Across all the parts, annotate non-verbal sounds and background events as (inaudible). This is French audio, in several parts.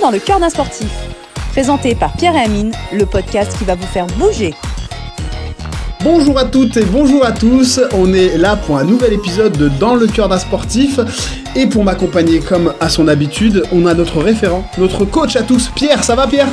dans le cœur d'un sportif. Présenté par Pierre et Amine, le podcast qui va vous faire bouger. Bonjour à toutes et bonjour à tous, on est là pour un nouvel épisode de Dans le cœur d'un sportif. Et pour m'accompagner comme à son habitude, on a notre référent, notre coach à tous, Pierre, ça va Pierre?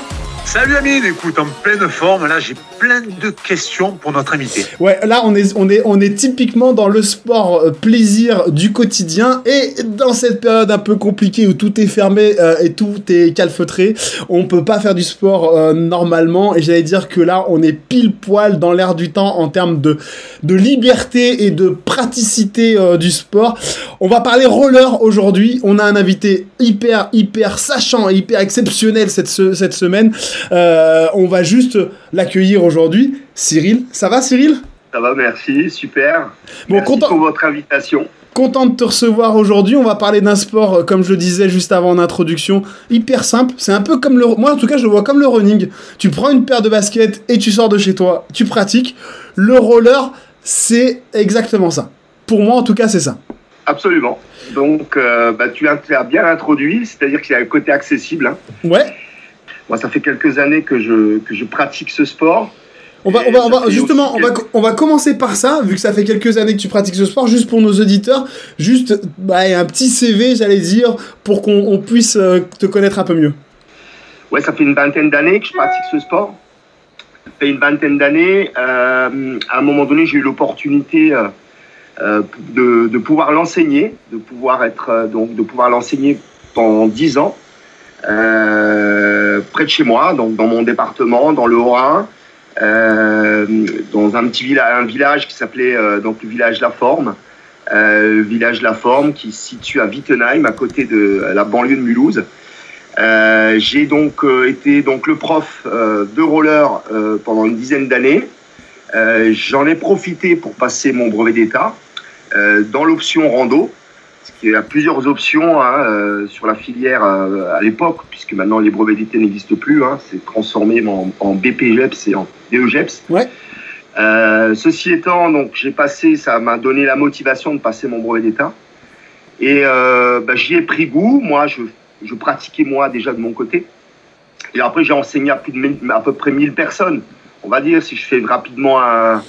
Salut Amine, écoute, en pleine forme, là j'ai plein de questions pour notre invité. Ouais, là on est, on est, on est typiquement dans le sport euh, plaisir du quotidien et dans cette période un peu compliquée où tout est fermé euh, et tout est calfeutré, on peut pas faire du sport euh, normalement et j'allais dire que là on est pile poil dans l'air du temps en termes de, de liberté et de praticité du sport. On va parler roller aujourd'hui, on a un invité hyper hyper sachant et hyper exceptionnel cette, cette semaine. Euh, on va juste l'accueillir aujourd'hui. Cyril, ça va Cyril? Ça va, merci, super. Bon, merci content... pour votre invitation. Content de te recevoir aujourd'hui. On va parler d'un sport, euh, comme je le disais juste avant en introduction, hyper simple. C'est un peu comme le. Moi, en tout cas, je le vois comme le running. Tu prends une paire de baskets et tu sors de chez toi, tu pratiques. Le roller, c'est exactement ça. Pour moi, en tout cas, c'est ça. Absolument. Donc, euh, bah, tu as bien introduit, c'est-à-dire qu'il y a un côté accessible. Hein. Ouais. Moi, ça fait quelques années que je, que je pratique ce sport. On va, on va, on va justement, on va, on va commencer par ça, vu que ça fait quelques années que tu pratiques ce sport, juste pour nos auditeurs, juste bah, un petit CV, j'allais dire, pour qu'on puisse euh, te connaître un peu mieux. Ouais, ça fait une vingtaine d'années que je pratique ce sport. Ça fait une vingtaine d'années. Euh, à un moment donné, j'ai eu l'opportunité euh, de, de, pouvoir l'enseigner, de pouvoir être donc de pouvoir l'enseigner pendant dix ans. Euh, près de chez moi, donc dans mon département, dans le Haut-Rhin, euh, dans un petit village, un village qui s'appelait euh, donc le village La Forme, village La Forme qui se situe à Wittenheim, à côté de la banlieue de Mulhouse. j'ai donc été donc le prof de roller pendant une dizaine d'années. J'en ai profité pour passer mon brevet d'état dans l'option rando. Il y a plusieurs options hein, euh, sur la filière euh, à l'époque, puisque maintenant les brevets d'été n'existent plus. Hein, c'est transformé en, en BPGEPS et en DEGEPS. Ouais. Euh, ceci étant, donc j'ai passé, ça m'a donné la motivation de passer mon brevet d'état. Et bah, j'y ai pris goût. Moi, je, je, pratiquais moi déjà de mon côté. Et après, j'ai enseigné à, plus de, à peu près 1000 personnes. On va dire, si je fais rapidement un,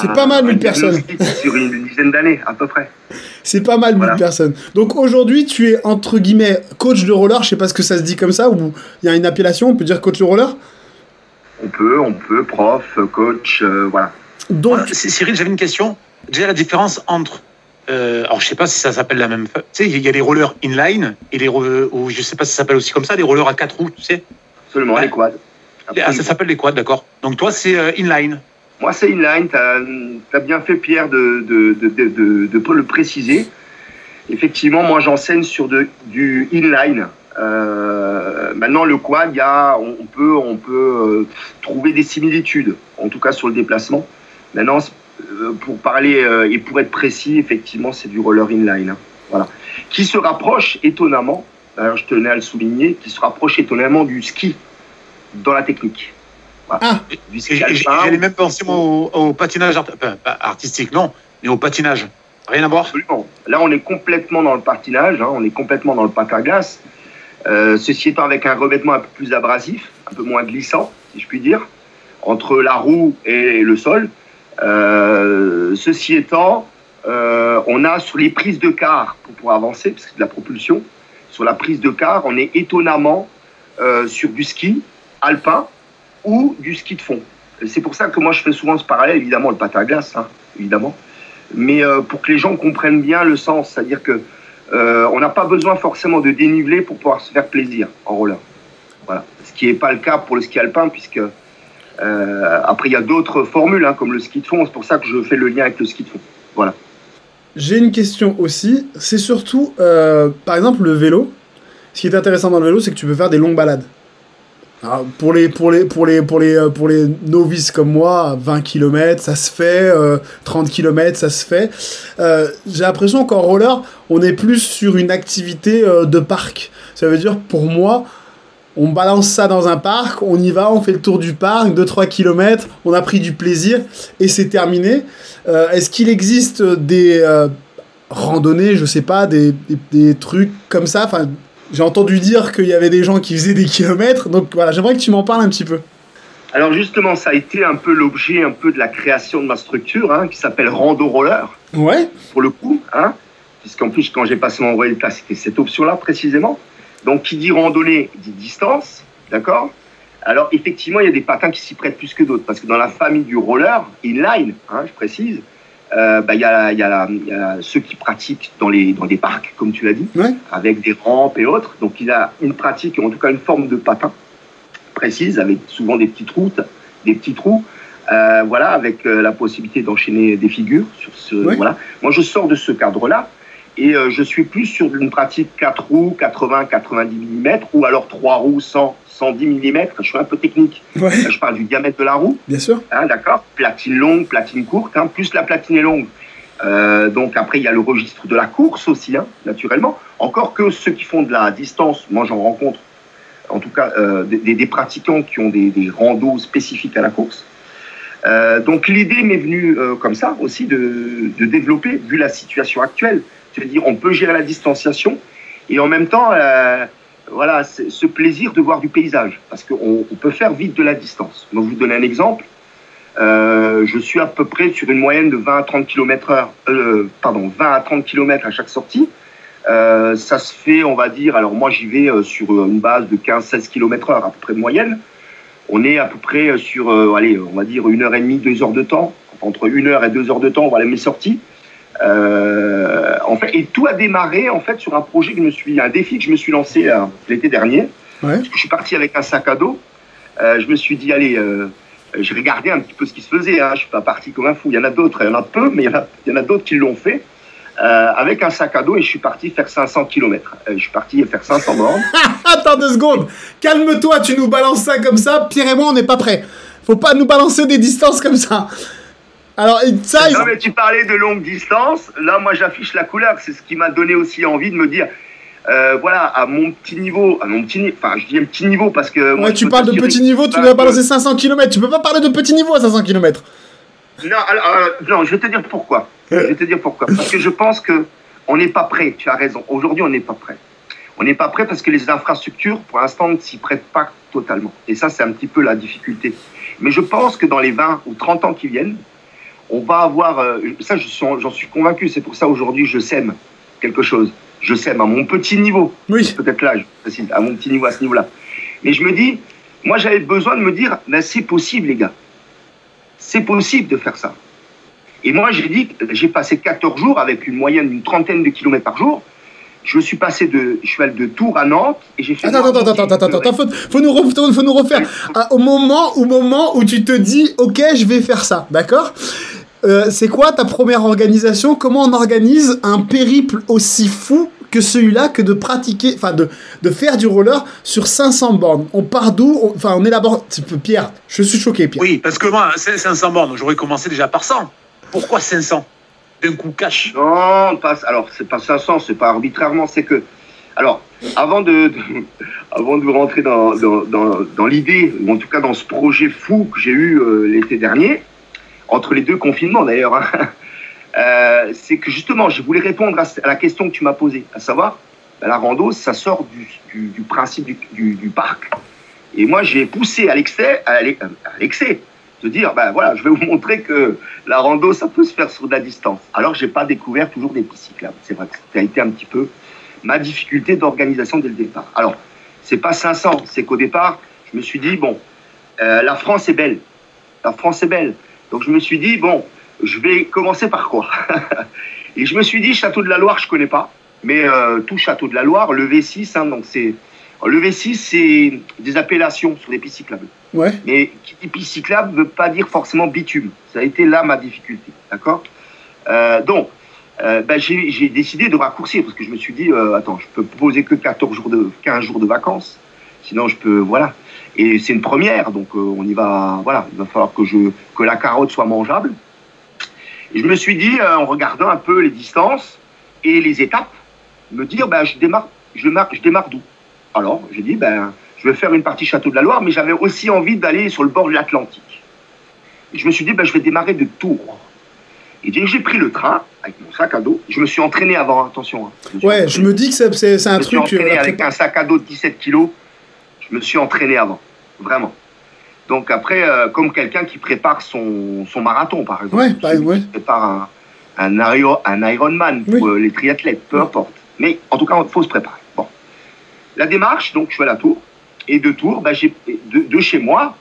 c'est pas mal 1000 personnes. Sur une dizaine d'années, à peu près. C'est pas mal 1000 personnes. Donc aujourd'hui, tu es entre guillemets coach de roller. Je sais pas ce que ça se dit comme ça, ou il y a une appellation, on peut dire coach de roller? On peut, on peut, prof, coach, euh, voilà. Donc, Cyril, j'avais une question. Déjà, la différence entre. Euh, alors, je sais pas si ça s'appelle la même. Tu sais, il y a les rollers inline et les. Ou je sais pas si ça s'appelle aussi comme ça, les rollers à quatre roues, tu sais Absolument, les quads. Ah, ça s'appelle les quads, d'accord. Donc, toi, c'est euh, inline. Moi, c'est inline. Tu as, bien fait, Pierre, de, de, de, de, le préciser. Effectivement, moi, j'enseigne sur du inline. Euh, maintenant, le quad, y a, on, peut, on peut euh, trouver des similitudes, en tout cas sur le déplacement. Maintenant, euh, pour parler et pour être précis, effectivement, c'est du roller inline. Hein. voilà. Qui se rapproche étonnamment, je tenais à le souligner, qui se rapproche étonnamment du ski dans la technique. Ah, j'allais même penser au, patinage artistique, non, mais au patinage. Rien à voir Absolument. Là, on est complètement dans le patinage, hein, on est complètement dans le patin à glace. Euh, ceci étant avec un revêtement un peu plus abrasif, un peu moins glissant, si je puis dire, entre la roue et le sol. Euh, ceci étant, euh, on a sur les prises de car pour pouvoir avancer, parce que c'est de la propulsion, sur la prise de car, on est étonnamment sur du ski alpin, ou du ski de fond. C'est pour ça que moi je fais souvent ce parallèle, évidemment le patin à glace, hein, évidemment, mais euh, pour que les gens comprennent bien le sens, c'est-à-dire que euh, on n'a pas besoin forcément de déniveler pour pouvoir se faire plaisir en roller. Voilà. Ce qui n'est pas le cas pour le ski alpin, puisque euh, après il y a d'autres formules hein, comme le ski de fond. C'est pour ça que je fais le lien avec le ski de fond. Voilà. J'ai une question aussi. C'est surtout, par exemple, le vélo. Ce qui est intéressant dans le vélo, c'est que tu peux faire des longues balades. Pour, les, pour, les, pour, les, pour, les, euh, pour les novices comme moi, 20 km, ça se fait, 30 euh, km, ça se fait. Euh, j'ai l'impression qu'en roller, on est plus sur une activité de parc. Ça veut dire, pour moi, on balance ça dans un parc, on y va, on fait le tour du parc, 2-3 km, on a pris du plaisir et c'est terminé. Est-ce qu'il existe des randonnées, je sais pas, des, des, des trucs comme ça, J'ai entendu dire qu'il y avait des gens qui faisaient des kilomètres, donc voilà, j'aimerais que tu m'en parles un petit peu. Alors justement, ça a été un peu l'objet un peu de la création de ma structure, hein, qui s'appelle Rando Roller. Ouais. Pour le coup, hein, puisqu'en plus quand j'ai passé mon brevet c'était cette option-là précisément. Donc qui dit randonnée dit distance, d'accord Alors effectivement, il y a des patins qui s'y prêtent plus que d'autres, parce que dans la famille du roller, inline, hein, je précise, bah, il y, a, y, a y, a, ceux qui pratiquent dans, les, dans des parcs, comme tu l'as dit, ouais. avec des rampes et autres. Donc il a une pratique, en tout cas une forme de patin précise, avec souvent des petites routes, des petits trous. Euh, voilà, avec euh, la possibilité d'enchaîner des figures. Sur ce, voilà. Moi, je sors de ce cadre-là et euh, je suis plus sur une pratique 4 roues, 80, 90 mm, ou alors 3 roues, 100, 110 mm. Je suis un peu technique. Ouais. Je parle du diamètre de la roue. Bien sûr. Hein, D'accord Platine longue, platine courte. Hein, plus la platine est longue. Euh, donc après, il y a le registre de la course aussi, hein, naturellement. Encore que ceux qui font de la distance, moi j'en rencontre, en tout cas euh, des, des, pratiquants qui ont des, des, randos spécifiques à la course. Euh, donc l'idée m'est venue comme ça aussi de, de, développer, vu la situation actuelle, de dire on peut gérer la distanciation et en même temps, voilà, ce plaisir de voir du paysage, parce qu'on on peut faire vite de la distance. Donc, je vous donne un exemple. Euh, je suis à peu près sur une moyenne de 20 à 30 km heure, euh, pardon, 20 à 30 km à chaque sortie. Euh, ça se fait, on va dire, alors moi j'y vais sur une base de 15-16 km heure à peu près de moyenne. On est à peu près sur, allez, on va dire une heure et demie, deux heures de temps. Entre une heure et deux heures de temps, voilà mes sorties. Euh, en fait, et tout a démarré en fait sur un projet que je me suis, un défi que je me suis lancé l'été dernier. Ouais. Je suis parti avec un sac à dos. je me suis dit, allez, j'ai regardé un petit peu ce qui se faisait. Hein. Je suis pas parti comme un fou. Il y en a d'autres, il y en a peu, mais il y en a, il y en a d'autres qui l'ont fait. Euh, avec un sac à dos et je suis parti faire 500 km. Euh, je suis parti faire 500 bornes. (laughs) Attends deux secondes. Calme-toi, tu nous balances ça comme ça. Pierre et moi, on n'est pas prêts. Faut pas nous balancer des distances comme ça. Alors. Non, mais tu parlais de longue distance. Là, moi, j'affiche la couleur. C'est ce qui m'a donné aussi envie de me dire. Euh, voilà, à mon petit niveau, à mon petit, enfin, je dis un petit niveau parce que. Ouais, moi, tu parles de petit niveau, tu dois balancer 500 km. Tu peux pas parler de petit niveau à 500 km. Non, alors, alors, non, je vais te dire pourquoi. Je vais te dire pourquoi. Parce que je pense que on n'est pas prêt. Tu as raison. Aujourd'hui, on n'est pas prêt. On n'est pas prêt parce que les infrastructures, pour l'instant, ne s'y prêtent pas totalement. Et ça, c'est un petit peu la difficulté. Mais je pense que dans les 20 ou 30 ans qui viennent, on va avoir. Euh, ça, j'en suis convaincu. C'est pour ça aujourd'hui, je sème quelque chose. Je sème à mon petit niveau. Oui. Peut-être là, à mon petit niveau, à ce niveau-là. Mais je me dis, moi, j'avais besoin de me dire, ben, c'est possible, les gars. C'est possible de faire ça. Et moi, j'ai dit, j'ai passé 14 jours avec une moyenne d'une trentaine de kilomètres par jour. Je suis passé de, je suis allé de Tours à Nantes et j'ai fait. Attends, attends, attends, attends, attends, attends, faut, faut, nous refaire, faut nous refaire. À, au moment, au moment où tu te dis, ok, je vais faire ça, d'accord? Euh, C'est quoi ta première organisation? Comment on organise un périple aussi fou que celui-là que de pratiquer, enfin de, de faire du roller sur 500 bornes? On part d'où? Enfin, on élabore. Pierre, je suis choqué, Pierre. Oui, parce que moi, 500 bornes, j'aurais commencé déjà par 100. Pourquoi 500 D'un coup cash Non, pas, alors c'est pas 500, c'est pas arbitrairement, c'est que. Alors, avant de, (laughs) avant de rentrer dans, l'idée, ou en tout cas dans ce projet fou que j'ai eu euh, l'été dernier, entre les deux confinements d'ailleurs, hein, (laughs) euh, c'est que justement, je voulais répondre à, la question que tu m'as posée, à savoir, ben, la rando, ça sort du, du, du principe du, du, parc. Et moi, j'ai poussé à l'excès, à l'excès, de dire, ben voilà, je vais vous montrer que la rando, ça peut se faire sur de la distance. Alors, j'ai pas découvert toujours des pistes cyclables. C'est vrai que ça a été un petit peu ma difficulté d'organisation dès le départ. Alors, c'est pas 500, c'est qu'au départ, je me suis dit, bon, euh, la France est belle. La France est belle. Donc, je me suis dit, bon, je vais commencer par quoi (laughs) Et je me suis dit, Château de la Loire, je connais pas. Mais euh, tout Château de la Loire, le V6, hein, donc c'est. Le V6, c'est des appellations sur des pistes cyclables. Ouais. Mais qui dit piste cyclable ne veut pas dire forcément bitume. Ça a été là ma difficulté. D'accord? Euh, Donc, euh, ben, j'ai décidé de raccourcir parce que je me suis dit, euh, attends, je peux poser que 14 jours de, 15 jours de vacances. Sinon, je peux. Voilà. Et c'est une première, donc on y va. Voilà, il va falloir que, je, que la carotte soit mangeable. Et je me suis dit, en regardant un peu les distances et les étapes, me dire, ben, je démarre, je démarre, je démarre d'où? Alors, j'ai dit, ben, je vais faire une partie Château de la Loire, mais j'avais aussi envie d'aller sur le bord de l'Atlantique. Je me suis dit, ben, je vais démarrer de Tours. Et j'ai pris le train, avec mon sac à dos, je me suis entraîné avant, attention. hein. suis Ouais, entraîné. je me dis que c'est- un Je me suis truc. entraîné euh, avec un sac à dos de 17 kilos. Je me suis entraîné avant, vraiment. Donc après, euh, comme quelqu'un qui prépare son, son marathon, par exemple. Ouais, qui prépare un, un, Iron- un Ironman pour Oui. euh, les triathlètes, peu Oui. importe. Mais en tout cas, il faut se préparer. La démarche, donc je suis à la tour. Et de Tours, bah, j'ai- de, de chez moi,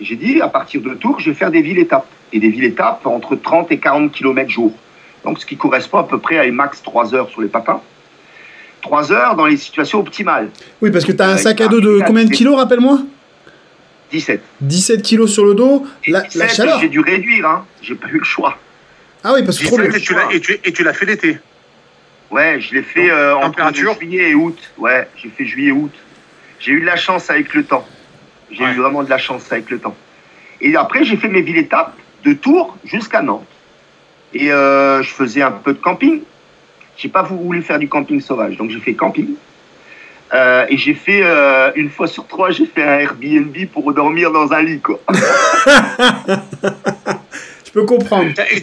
j'ai dit, à partir de Tours, je vais faire des villes-étapes. Et des villes-étapes entre 30 et 40 km jour. Donc, ce qui correspond à peu près à max 3 heures sur les patins. 3 heures dans les situations optimales. Oui, parce que tu as un sac à dos de combien de kilos, rappelle-moi? 17. 17 kilos sur le dos. Et La, la 17, chaleur. J'ai dû réduire, hein. J'ai pas eu le choix. Ah oui, parce que trop 17, lourd. et tu l'as- et tu, et tu l'as fait l'été. Ouais, je l'ai fait euh, entre juillet et août. Ouais, j'ai fait juillet et août. J'ai eu de la chance avec le temps. J'ai Ouais. eu vraiment de la chance avec le temps. Et après, j'ai fait mes villes étapes de Tours jusqu'à Nantes. Et euh, je faisais un peu de camping. J'ai pas voulu faire du camping sauvage, donc j'ai fait camping. Euh, et j'ai fait euh, une fois sur trois, j'ai fait un Airbnb pour dormir dans un lit, quoi. (laughs) Je peux comprendre. T'as- et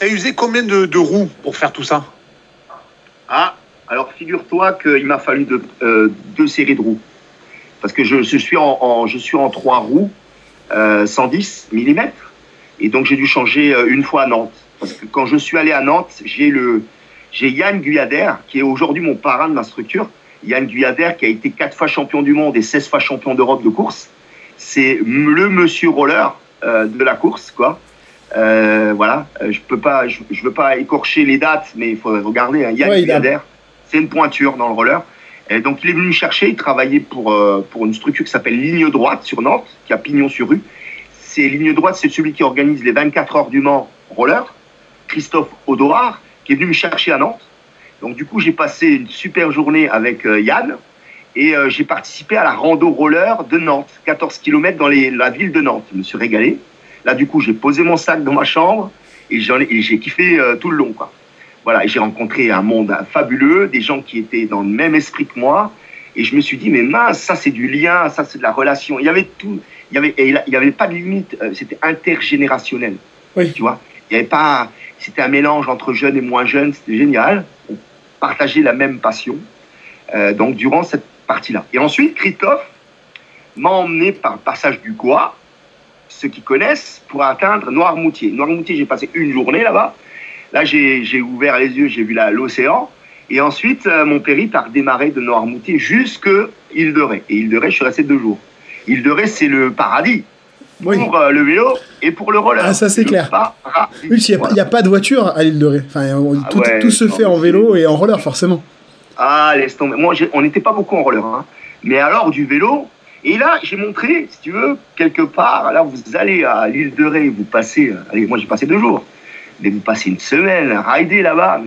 que- usé, combien de, de roues pour faire tout ça Ah, alors figure-toi qu'il m'a fallu de- euh, deux séries de roues. Parce que je, je suis, en, en- je suis en trois roues, euh, 110 mm. Et donc j'ai dû changer euh, une fois à Nantes. Parce que quand je suis allé à Nantes, j'ai le j'ai Yann Guyader, qui est aujourd'hui mon parrain de ma structure. Yann Guyader, qui a été quatre fois champion du monde et 16 fois champion d'Europe de course. C'est le monsieur roller euh, de la course, quoi. Euh, voilà, Euh, je peux pas, je, je veux pas écorcher les dates, mais il faudrait regarder. hein. Yann Ouais, c'est une pointure dans le roller. Et donc il est venu me chercher, il travaillait pour, euh, pour une structure qui s'appelle Ligne Droite sur Nantes, qui a pignon sur rue. C'est Ligne Droite, c'est celui qui organise les 24 heures du Mans roller, Christophe Odoard, qui est venu me chercher à Nantes. Donc du coup j'ai passé une super journée avec euh, Yann et euh, j'ai participé à la rando roller de Nantes, 14 km dans les- la ville de Nantes. Je me suis régalé. Là du coup j'ai posé mon sac dans ma chambre et j'ai kiffé euh, tout le long. Quoi. Voilà, j'ai rencontré un monde fabuleux, des gens qui étaient dans le même esprit que moi. Et je me suis dit, mais mince, ça c'est du lien, ça c'est de la relation. Il y avait tout, il y avait, et il y avait pas de limite, euh, c'était intergénérationnel. Oui. Tu vois, il y avait pas, c'était un mélange entre jeunes et moins jeunes, c'était génial. On partageait la même passion. Euh, donc durant cette partie-là. Et ensuite, Christophe m'a emmené par le passage du Gois, ceux qui connaissent, pour atteindre Noirmoutier. Noirmoutier, j'ai passé une journée là-bas. Là, j'ai j'ai ouvert les yeux, j'ai vu l'océan. Et ensuite, euh, mon périple a redémarré de Noirmoutier jusque Île de Ré. Et Île de Ré, je suis resté deux jours. Île de Ré, c'est le paradis Oui. pour euh, le vélo et pour le roller. Ah, ça, c'est clair. paradis. Oui, il n'y a, Voilà. pas de voiture à l'île de Ré. Enfin, on- Ah tout, ouais, tout se non, fait en vélo et en roller, forcément. Ah, laisse tomber. Moi, on n'était pas beaucoup en roller. Hein. Mais alors, du vélo. Et là, j'ai montré, si tu veux, quelque part. Là, vous allez à l'île de Ré, vous passez. euh, Allez, moi, j'ai passé deux jours. Mais vous passez une semaine rider là-bas.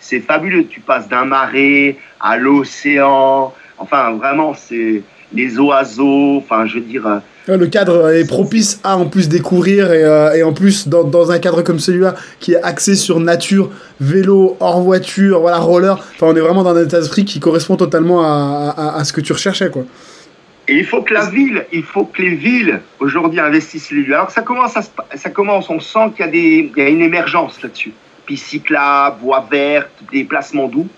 C'est fabuleux. Tu passes d'un marais à l'océan. Enfin, vraiment, c'est les oiseaux. Enfin, je veux dire. euh, Le cadre est propice à en plus découvrir et, euh, et en plus dans, dans un cadre comme celui-là qui est axé sur nature, vélo, hors voiture, voilà, roller. Enfin, on est vraiment dans un état d'esprit qui correspond totalement à, à- à ce que tu recherchais, quoi. Et il faut que la ville, il faut que les villes aujourd'hui investissent les lieux. Alors ça commence, à ça commence, on sent qu'il y y a une émergence là-dessus. Pistes cyclables, voies vertes, des placements doux.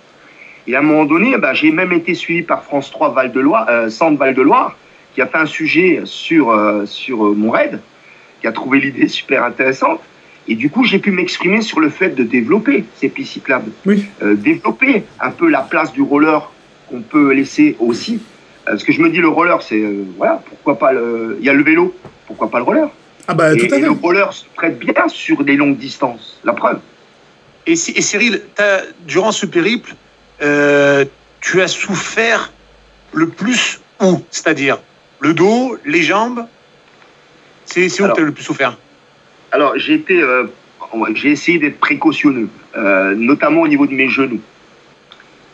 Et à un moment donné, ben, j'ai même été suivi par France 3 Val de Loire, euh, Centre Val de Loire, qui a fait un sujet sur, euh, sur euh, mon raid, qui a trouvé l'idée super intéressante. Et du coup, j'ai pu m'exprimer sur le fait de développer ces pistes cyclables. Oui. Euh, développer un peu la place du roller qu'on peut laisser aussi. Parce que je me dis, le roller, c'est. euh, voilà, pourquoi pas le. Il y a le vélo, pourquoi pas le roller? Ah bah, et, tout à et fait. le roller se prête bien sur des longues distances. La preuve. Et, et Cyril, t'as- durant ce périple, euh, tu as souffert le plus où C'est-à-dire le dos, les jambes? C'est où tu as le plus souffert? Alors, j'ai été. euh, j'ai essayé d'être précautionneux, euh, notamment au niveau de mes genoux.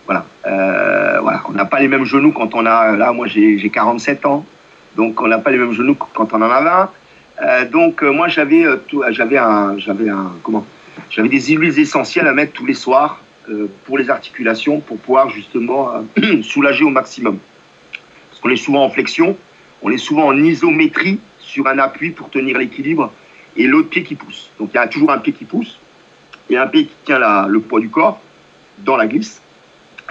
Voilà. Voilà. On n'a pas les mêmes genoux quand on a. Là, moi, j'ai j'ai 47 ans. Donc, on n'a pas les mêmes genoux quand on en a 20. Euh, donc, euh, moi, j'avais euh, j'avais un. J'avais un. Comment? J'avais des huiles essentielles à mettre tous les soirs pour les articulations, pour pouvoir justement euh, (clears throat) soulager au maximum. Parce qu'on est souvent en flexion, on est souvent en isométrie sur un appui pour tenir l'équilibre. et l'autre pied qui pousse. Donc il y a toujours un pied qui pousse et un pied qui tient la- le poids du corps dans la glisse.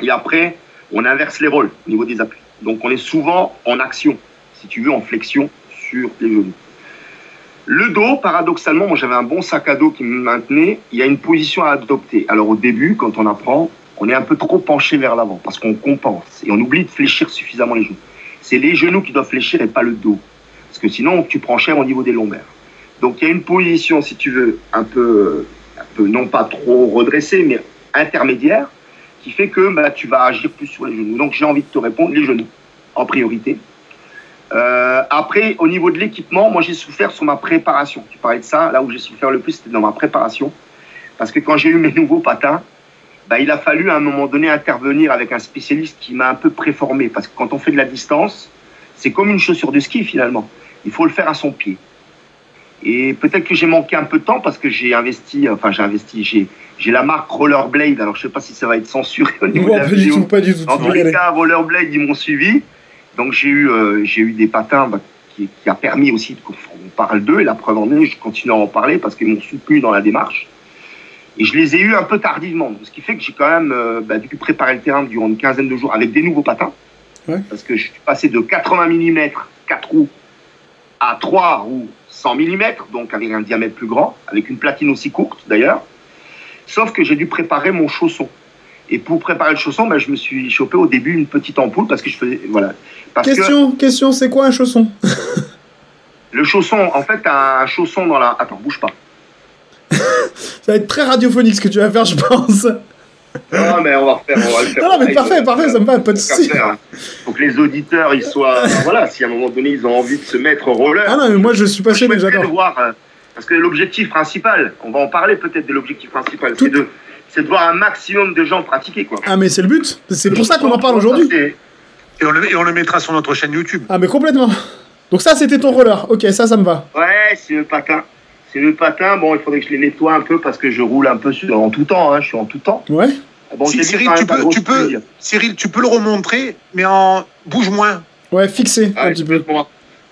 Et après, on inverse les rôles au niveau des appuis. Donc on est souvent en action, si tu veux, en flexion sur les genoux. Le dos, paradoxalement, j'avais un bon sac à dos qui me maintenait. Il y a une position à adopter. Alors au début, quand on apprend, on est un peu trop penché vers l'avant parce qu'on compense et on oublie de fléchir suffisamment les genoux. C'est les genoux qui doivent fléchir et pas le dos. Parce que sinon, tu prends cher au niveau des lombaires. Donc il y a une position, si tu veux, un peu, un peu non pas trop redressée, mais intermédiaire, qui fait que bah, tu vas agir plus sur les genoux. Donc j'ai envie de te répondre, les genoux, en priorité. Euh, après, au niveau de l'équipement, moi j'ai souffert sur ma préparation. Tu parlais de ça, là où j'ai souffert le plus, c'était dans ma préparation. Parce que quand j'ai eu mes nouveaux patins, bah, il a fallu à un moment donné intervenir avec un spécialiste qui m'a un peu préformé. Parce que quand on fait de la distance, c'est comme une chaussure de ski finalement. Il faut le faire à son pied. Et peut-être que j'ai manqué un peu de temps parce que j'ai investi, enfin j'ai investi, j'ai, j'ai la marque Rollerblade. Alors je sais pas si ça va être censuré au niveau Non, de la pas du vidéo. tout, pas du tout. En aller. cas, Rollerblade, ils m'ont suivi. Donc j'ai eu, euh, j'ai eu des patins bah, qui, qui a permis aussi qu'on on parle d'eux. Et la preuve en est, je continue à en parler parce qu'ils m'ont soutenu dans la démarche. Et je les ai eus un peu tardivement. Ce qui fait que j'ai quand même euh, bah, dû préparer le terrain durant une quinzaine de jours avec des nouveaux patins. Ouais. Parce que je suis passé de 80 mm, 4 roues, à 3 roues 100 mm, donc avec un diamètre plus grand, avec une platine aussi courte d'ailleurs. Sauf que j'ai dû préparer mon chausson. Et pour préparer le chausson, bah, je me suis chopé au début une petite ampoule parce que je faisais. Voilà. Parce que Question, question, c'est quoi un chausson? (laughs) Le chausson, en fait, t'as un chausson dans la. Attends, bouge pas. (laughs) Ça va être très radiophonique ce que tu vas faire, je pense. Non, mais on va refaire. On va le faire. Non, non, mais parfait, euh, parfait, ça me va, pas de soucis. hein. Faut que les auditeurs, ils soient. (laughs) voilà, si à un moment donné, ils ont envie de se mettre au roller. Ah non, mais moi je suis passionné, j'adore. voir. euh, parce que l'objectif principal, on va en parler peut-être de l'objectif principal, c'est de, c'est de voir un maximum de gens pratiquer, quoi. Ah, mais c'est le but. C'est pour ça qu'on en parle aujourd'hui. Et on, le, et on le mettra sur notre chaîne YouTube. Ah, mais complètement. Donc, ça, c'était ton roller. Ok, ça, ça me va. Ouais, c'est le patin. C'est le patin. Bon, il faudrait que je les nettoie un peu parce que je roule un peu sur, en tout temps. Hein, je suis en tout temps. Ouais. Bon, Si- j'ai dit Cyril, tu peux, tu, peux. Cyril, tu peux le remontrer, mais en bouge moins. Ouais, fixé Ah, un petit peu. bon.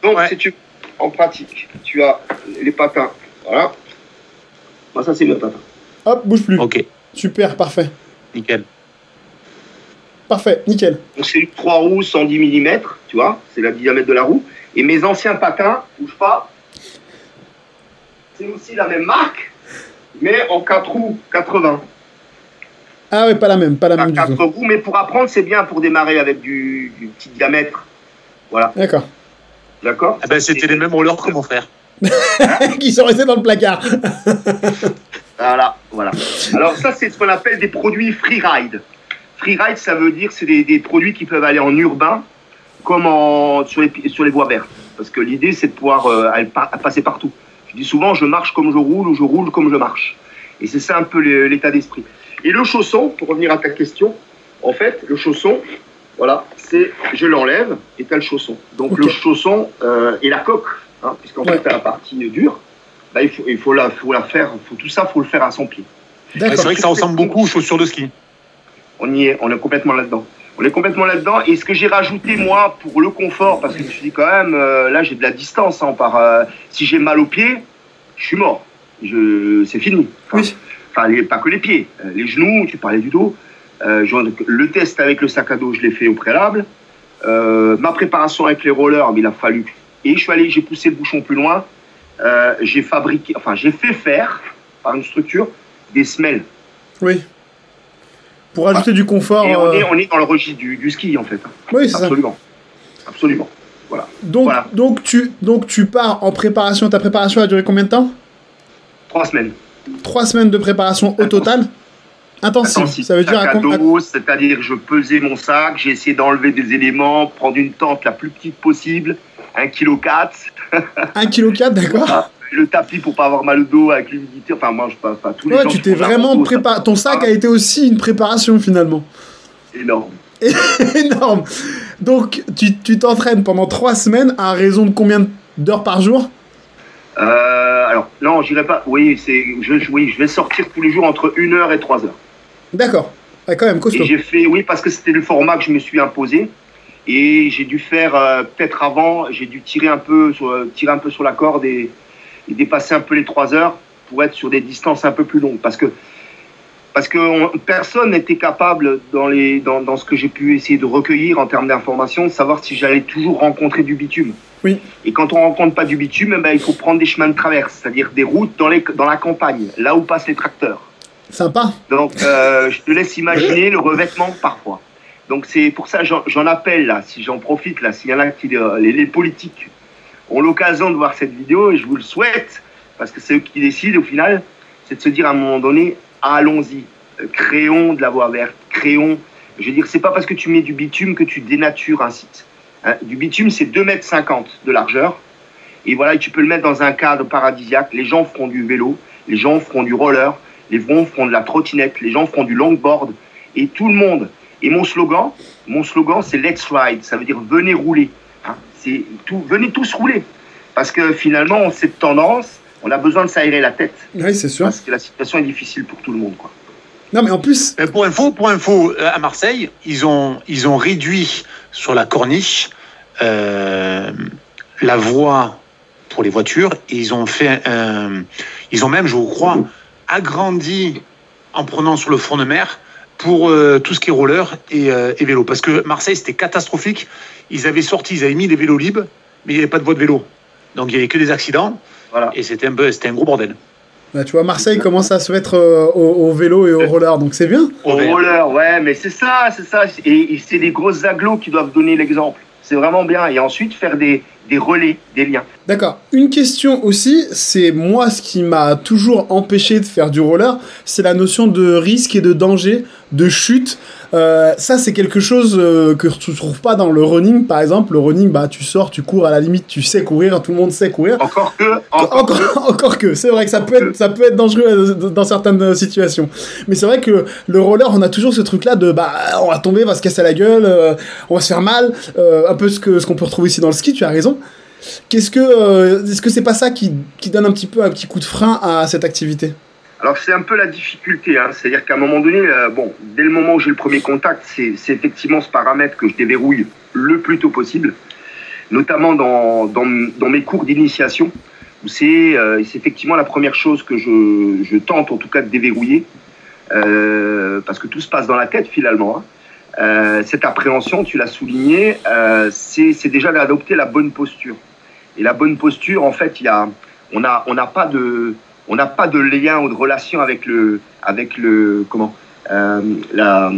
Donc, Ouais. si tu en pratique, tu as les patins. Voilà. Moi, ça, c'est le patin. Hop, bouge plus. Ok, Super, parfait. nickel. Parfait, nickel. Donc, c'est une 3 roues 110 mm, tu vois, c'est le diamètre de la roue. Et mes anciens patins, bouge pas, c'est aussi la même marque, mais en 4 roues 80. Ah ouais, pas la même, pas la Pas même du 4 tout. roues, mais pour apprendre, c'est bien pour démarrer avec du, du petit diamètre. Voilà, D'accord. d'accord Ah ben, C'était les mêmes rollers que mon frère. (laughs) Qui sont restés dans le placard. (laughs) Voilà, voilà. Alors ça, c'est ce qu'on appelle des produits freeride. Freeride, ça veut dire c'est des, des produits qui peuvent aller en urbain comme en, sur, les, sur les voies vertes. Parce que l'idée, c'est de pouvoir euh, passer partout. Je dis souvent, je marche comme je roule ou je roule comme je marche. Et c'est ça un peu l'état d'esprit. Et le chausson, pour revenir à ta question, en fait, le chausson, voilà, c'est je l'enlève et tu as le chausson. Donc le chausson euh, et la coque, hein, puisqu'en Ouais. fait, tu as la partie dure, bah, il, faut, il faut, la, faut la faire, faut, tout ça, faut le faire à son pied. C'est vrai que ça ressemble beaucoup aux chaussures de ski. On y est, on est complètement là-dedans. On est complètement là-dedans. Et ce que j'ai rajouté, moi, pour le confort, parce que je me suis dit quand même, euh, là, j'ai de la distance. Hein, par, euh, si j'ai mal aux pieds, je suis mort. Je, c'est fini. Enfin, Oui. enfin, les- pas que les pieds. Euh, les genoux, tu parlais du dos. Euh, le test avec le sac à dos, je l'ai fait au préalable. Euh, ma préparation avec les rollers, mais il a fallu. Et je suis allé, j'ai poussé le bouchon plus loin. Euh, j'ai fabriqué, enfin, j'ai fait faire par une structure des semelles. Oui. Pour ajouter du confort. Et on euh, est, on est dans le registre du, du ski, en fait. Oui, c'est ça. Absolument. Absolument. Donc, Voilà. donc, tu, donc, tu pars en préparation. Ta préparation a duré combien de temps? Trois semaines. Trois semaines de préparation au total? Intensive. Intensif. Ça veut dire à dos, c'est-à-dire je pesais mon sac, j'ai essayé d'enlever des éléments, prendre une tente la plus petite possible, 1,4 kg, 1,4 kg, d'accord le tapis pour pas avoir mal au dos avec l'humidité. Enfin, moi, je pas, pas tous les Ouais, gens tu t'es vraiment préparé. Ton sac Ah. a été aussi une préparation finalement. énorme. (laughs) Énorme. Donc, tu t'entraînes pendant trois semaines à raison de combien d'heures par jour? Euh, alors, non, j'irai pas. Oui, c'est, je, je- oui, je vais sortir tous les jours entre 1 heure et 3 heures. D'accord. Ouais, quand même, costaud. Et j'ai fait, oui, parce que c'était le format que je me suis imposé. Et j'ai dû faire, euh, peut-être avant, j'ai dû tirer un peu sur, euh, tirer un peu sur la corde et, et dépasser un peu les 3 heures pour être sur des distances un peu plus longues. Parce que, parce que on- personne n'était capable, dans, les, dans, dans ce que j'ai pu essayer de recueillir en termes d'informations, de savoir si j'allais toujours rencontrer du bitume. Oui. Et quand on rencontre pas du bitume, eh ben, il faut prendre des chemins de traverse, c'est-à-dire des routes dans, les, dans la campagne, là où passent les tracteurs. Sympa. Donc, euh, je te laisse imaginer le revêtement parfois. Donc, c'est pour ça j'en appelle là, si j'en profite là, s'il y en a qui, euh, les, politiques ont l'occasion de voir cette vidéo, et je vous le souhaite, parce que c'est eux qui décident au final, c'est de se dire à un moment donné, allons-y, euh, créons de la voie verte, créons. Je veux dire, c'est pas parce que tu mets du bitume que tu dénatures un site. Hein, du bitume, c'est 2,50 mètres de largeur. Et voilà, tu peux le mettre dans un cadre paradisiaque. Les gens feront du vélo, les gens feront du roller, les gens feront de la trottinette, les gens feront du longboard. Et tout le monde. Et mon slogan, mon slogan, c'est Let's Ride. Ça veut dire venez rouler. Hein, c'est tout, venez tous rouler. Parce que finalement, cette tendance, on a besoin de s'aérer la tête. Oui, c'est sûr. Parce que la situation est difficile pour tout le monde. Quoi. Non, mais en plus, Mais pour info, pour info, euh, à Marseille, ils ont, ils ont réduit sur la corniche euh, la voie pour les voitures. Et ils ont fait, ils ont même, je crois, agrandi en prenant sur le front de mer pour euh, tout ce qui est roller et, euh, et vélo. Parce que Marseille, c'était catastrophique. Ils avaient sorti, ils avaient mis les vélos libres, mais il n'y avait pas de voie de vélo. Donc il n'y avait que des accidents. Voilà. Et c'était un, peu- un gros bordel. bah, tu vois, Marseille commence à se mettre euh, au, au vélo et au roller, donc c'est bien. Au roller, ouais, mais c'est ça, c'est ça. Et, et c'est les grosses agglos qui doivent donner l'exemple. C'est vraiment bien. Et ensuite, faire des, des relais, des liens. D'accord. Une question aussi, c'est moi ce qui m'a toujours empêché de faire du roller, c'est la notion de risque et de danger, de chute. Euh, ça, c'est quelque chose euh, que tu trouves pas dans le running, par exemple. Le running, bah, tu sors, tu cours à la limite, tu sais courir, tout le monde sait courir. Encore que, encore, Encore, (laughs) encore que, c'est vrai que ça peut être, ça peut être dangereux euh, dans certaines situations. Mais c'est vrai que le roller, on a toujours ce truc-là de, bah, on va tomber, on va se casser la gueule, euh, on va se faire mal, un peu ce que, ce qu'on peut retrouver ici dans le ski, tu as raison. Qu'est-ce que, euh, est-ce que c'est pas ça qui, qui donne un petit peu un petit coup de frein à cette activité? Alors c'est un peu la difficulté, hein. c'est-à-dire qu'à un moment donné, euh, bon, dès le moment où j'ai le premier contact, c'est effectivement ce paramètre que je déverrouille le plus tôt possible, notamment dans, dans, dans mes cours d'initiation, où c'est euh, effectivement la première chose que je, je tente en tout cas de déverrouiller, euh, parce que tout se passe dans la tête finalement. hein. Euh, cette appréhension, tu l'as souligné, c'est déjà d'adopter la bonne posture. Et la bonne posture, en fait, il y a, on n'a on n'a pas de on n'a pas de lien ou de relation avec le, avec le, comment, euh, la,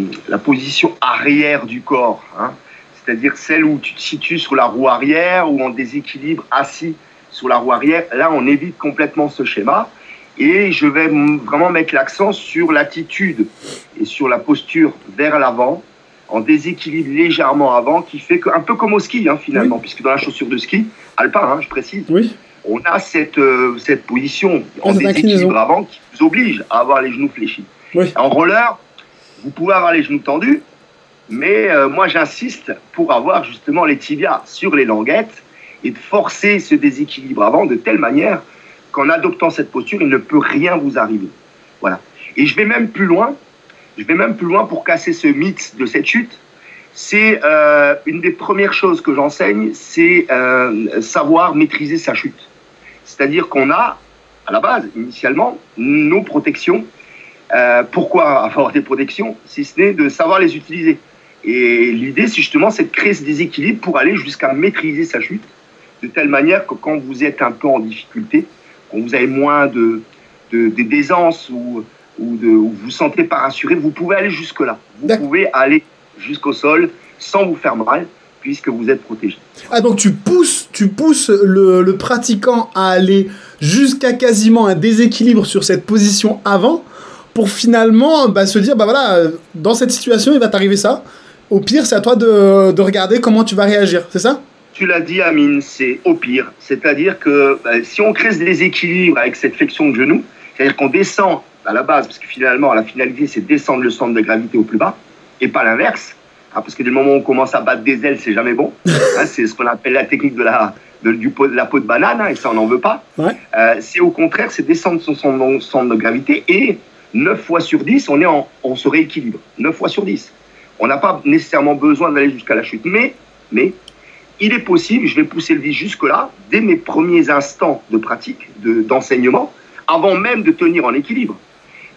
position arrière du corps. Hein. C'est-à-dire celle où tu te situes sur la roue arrière ou en déséquilibre assis sur la roue arrière. Là, on évite complètement ce schéma. Et je vais vraiment mettre l'accent sur l'attitude et sur la posture vers l'avant, en déséquilibre légèrement avant, qui fait que, un peu comme au ski, hein, finalement, puisque dans la chaussure de ski, alpin, hein, je précise, Oui. on a cette, euh, cette position en déséquilibre avant qui vous oblige à avoir les genoux fléchis. Oui. En roller, vous pouvez avoir les genoux tendus, mais euh, moi j'insiste pour avoir justement les tibias sur les languettes et de forcer ce déséquilibre avant de telle manière qu'en adoptant cette posture, il ne peut rien vous arriver. Voilà. Et je vais même plus loin, je vais même plus loin pour casser ce mythe de cette chute. C'est euh, une des premières choses que j'enseigne, c'est euh, savoir maîtriser sa chute. C'est-à-dire qu'on a, à la base, initialement, nos protections. Euh, pourquoi avoir des protections Si ce n'est de savoir les utiliser? Et l'idée, c'est justement, c'est de créer ce déséquilibre pour aller jusqu'à maîtriser sa chute, de telle manière que quand vous êtes un peu en difficulté, quand vous avez moins de, de, d'aisance ou, ou, de, ou vous vous sentez pas rassuré, vous pouvez aller jusque-là. Vous pouvez aller jusqu'au sol sans vous faire mal, puisque vous êtes protégé. Ah, donc tu pousses, tu pousses le, le pratiquant à aller jusqu'à quasiment un déséquilibre sur cette position avant pour finalement bah, se dire, bah voilà, euh, dans cette situation, il va t'arriver ça. Au pire, c'est à toi de, de regarder comment tu vas réagir, c'est ça? Tu l'as dit, Amine, c'est au pire. C'est-à-dire que bah, si on crée ce déséquilibre avec cette flexion de genou, c'est-à-dire qu'on descend à la base, parce que finalement, la finalité, c'est descendre le centre de gravité au plus bas, et pas l'inverse. hein, parce que du moment où on commence à battre des ailes, c'est jamais bon. (laughs) Hein, c'est ce qu'on appelle la technique de la, de, du pot- de la peau de banane, hein, et ça, on n'en veut pas. Ouais. Euh, c'est au contraire, c'est descendre son, son centre de gravité, et 9 fois sur 10, on, est en, on se rééquilibre. 9 fois sur 10. On n'a pas nécessairement besoin d'aller jusqu'à la chute. Mais, mais il est possible, je vais pousser le vice jusque-là, dès mes premiers instants de pratique, d'enseignement, avant même de tenir en équilibre,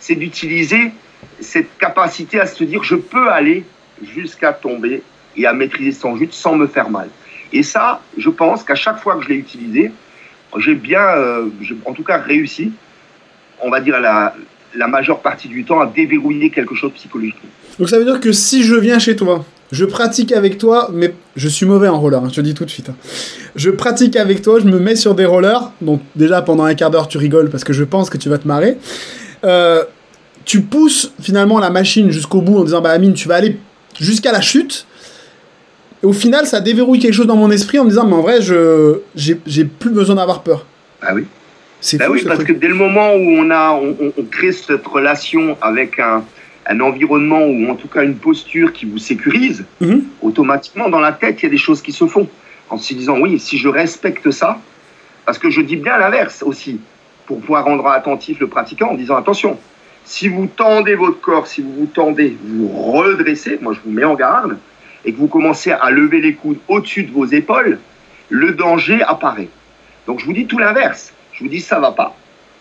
c'est d'utiliser cette capacité à se dire je peux aller jusqu'à tomber et à maîtriser son jute sans me faire mal. Et ça, je pense qu'à chaque fois que je l'ai utilisé, j'ai bien, euh, en tout cas, réussi, on va dire la, la majeure partie du temps, à déverrouiller quelque chose psychologiquement. Donc ça veut dire que si je viens chez toi, je pratique avec toi, mais je suis mauvais en roller, hein, je te dis tout de suite. Hein. Je pratique avec toi, je me mets sur des rollers, donc déjà pendant un quart d'heure tu rigoles parce que je pense que tu vas te marrer. Euh, tu pousses finalement la machine jusqu'au bout en disant bah Amine tu vas aller jusqu'à la chute. Et au final ça déverrouille quelque chose dans mon esprit en me disant mais en vrai je j'ai plus besoin d'avoir peur. Ah oui. C'est bah oui parce que dès le moment où on a on, on crée cette relation avec un un environnement ou en tout cas une posture qui vous sécurise, mhm. automatiquement dans la tête, il y a des choses qui se font. En se disant, oui, si je respecte ça, parce que je dis bien l'inverse aussi, pour pouvoir rendre attentif le pratiquant en disant, attention, si vous tendez votre corps, si vous vous tendez, vous redressez, moi je vous mets en garde, et que vous commencez à lever les coudes au-dessus de vos épaules, le danger apparaît. Donc je vous dis tout l'inverse. Je vous dis ça va pas.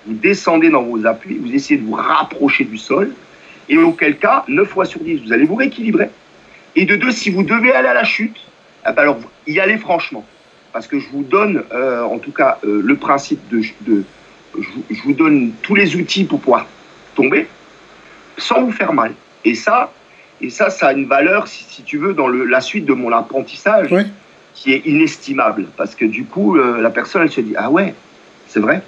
Vous descendez dans vos appuis, vous essayez de vous rapprocher du sol, et auquel cas, 9 fois sur 10, vous allez vous rééquilibrer. Et de deux, si vous devez aller à la chute, eh ben alors y allez franchement. Parce que je vous donne, euh, en tout cas, euh, le principe de, de je, vous donne tous les outils pour pouvoir tomber sans vous faire mal. Et ça, et ça, ça a une valeur, si, tu veux, dans le, la suite de mon apprentissage, qui est inestimable. Parce que du coup, euh, la personne, elle se dit, ah ouais, c'est vrai.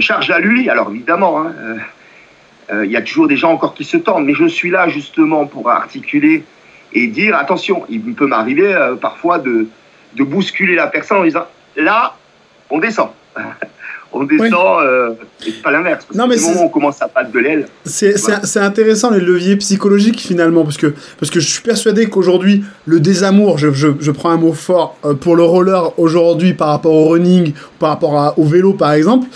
charge à lui, alors évidemment, hein, euh, il y a toujours des gens encore qui se tendent, mais je suis là justement pour articuler et dire attention, il peut m'arriver euh, parfois de, de bousculer la personne en disant là, on descend. (laughs) on descend, euh, et pas l'inverse. Non, mais moment où on commence à battre de l'aile. C'est intéressant les leviers psychologiques finalement, parce que, parce que je suis persuadé qu'aujourd'hui, le désamour, je, je, je, prends un mot fort, pour le roller aujourd'hui par rapport au running, par rapport au vélo par exemple,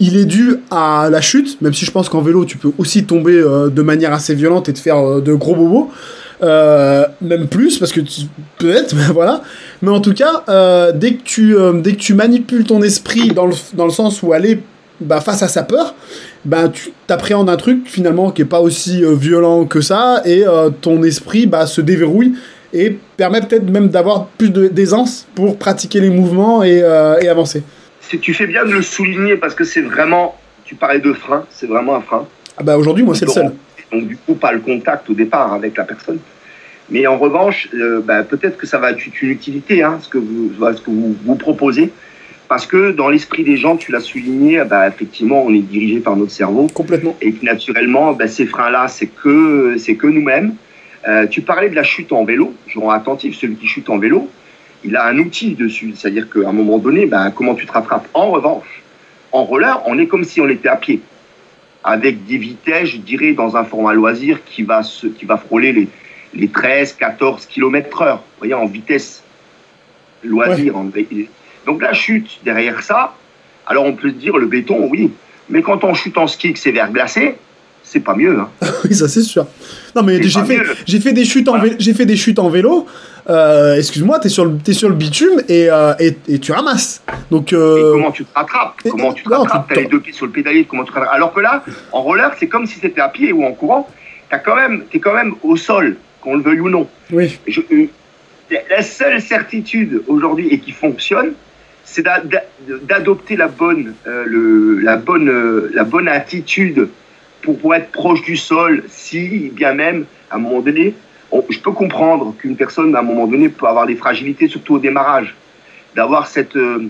il est dû à la chute, même si je pense qu'en vélo, tu peux aussi tomber euh, de manière assez violente et te faire euh, de gros bobos. Euh, même plus, parce que peut-être, (laughs) voilà. Mais en tout cas, dès, que tu, dès que tu manipules ton esprit dans le, dans le sens où aller bah, face à sa peur, bah, tu t'appréhendes un truc finalement qui est pas aussi violent que ça, et ton esprit bah, se déverrouille et permet peut-être même d'avoir plus d'aisance pour pratiquer les mouvements et, et avancer tu fais bien de le souligner parce que c'est vraiment, tu parlais de frein, c'est vraiment un frein. Ah bah aujourd'hui, moi, c'est le seul. Donc du coup, pas le contact au départ avec la personne. Mais en revanche, euh, bah, peut-être que ça va être une utilité, hein, ce que vous, ce que vous, vous proposez. Parce que dans l'esprit des gens, tu l'as souligné, bah, effectivement, on est dirigé par notre cerveau. Complètement. Et que naturellement, bah, ces freins-là, c'est que, c'est que nous-mêmes. Euh, tu parlais de la chute en vélo. Je rends attentif, celui qui chute en vélo, il a un outil dessus. C'est-à-dire qu'à un moment donné, comment tu te rattrapes? En revanche, en roller, on est comme si on était à pied, avec des vitesses, je dirais, dans un format loisir qui va, se, qui va frôler les, les 13, 14 km heure, vous voyez, en vitesse loisir. Donc la chute, derrière ça, alors on peut se dire le béton, oui, mais quand on chute en ski que c'est verglacé, c'est pas mieux. Hein. (laughs) oui, ça c'est sûr. Non, mais j'ai fait, j'ai fait des chutes en vélo, j'ai fait des chutes en vélo. Euh, excuse-moi, t'es sur le, es sur le bitume et, euh, et, et, tu ramasses. Donc. Euh... comment tu te rattrapes? Comment tu te rattrapes? T'as les deux pieds sur le pédalier. Comment tu te Alors que là, en roller, c'est comme si c'était à pied ou en courant. T'as quand même, t'es quand même au sol, qu'on le veuille ou non. Oui. Je, euh, la seule certitude aujourd'hui et qui fonctionne, c'est d'adopter la bonne, le, la bonne, la bonne attitude pour, être proche du sol, si bien même, à un moment donné, je peux comprendre qu'une personne, à un moment donné, peut avoir des fragilités, surtout au démarrage, d'avoir cette, euh,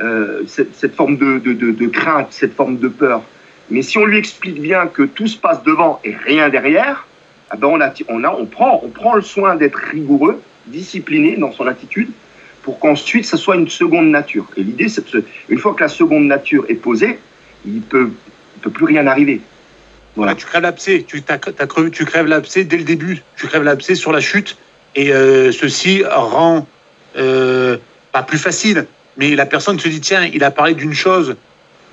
euh, cette, forme de, de, crainte, cette forme de peur. Mais si on lui explique bien que tout se passe devant et rien derrière, eh ben on, a, on, a, on, prend, on prend le soin d'être rigoureux, discipliné dans son attitude, pour qu'ensuite, ça soit une seconde nature. Et l'idée, c'est une fois que la seconde nature est posée, il ne peut, peut plus rien arriver. Voilà. tu crèves l'abcès, tu, tu crèves l'abcès dès le début, tu crèves l'abcès sur la chute, et euh, ceci rend euh, pas plus facile, mais la personne se dit tiens, il a parlé d'une chose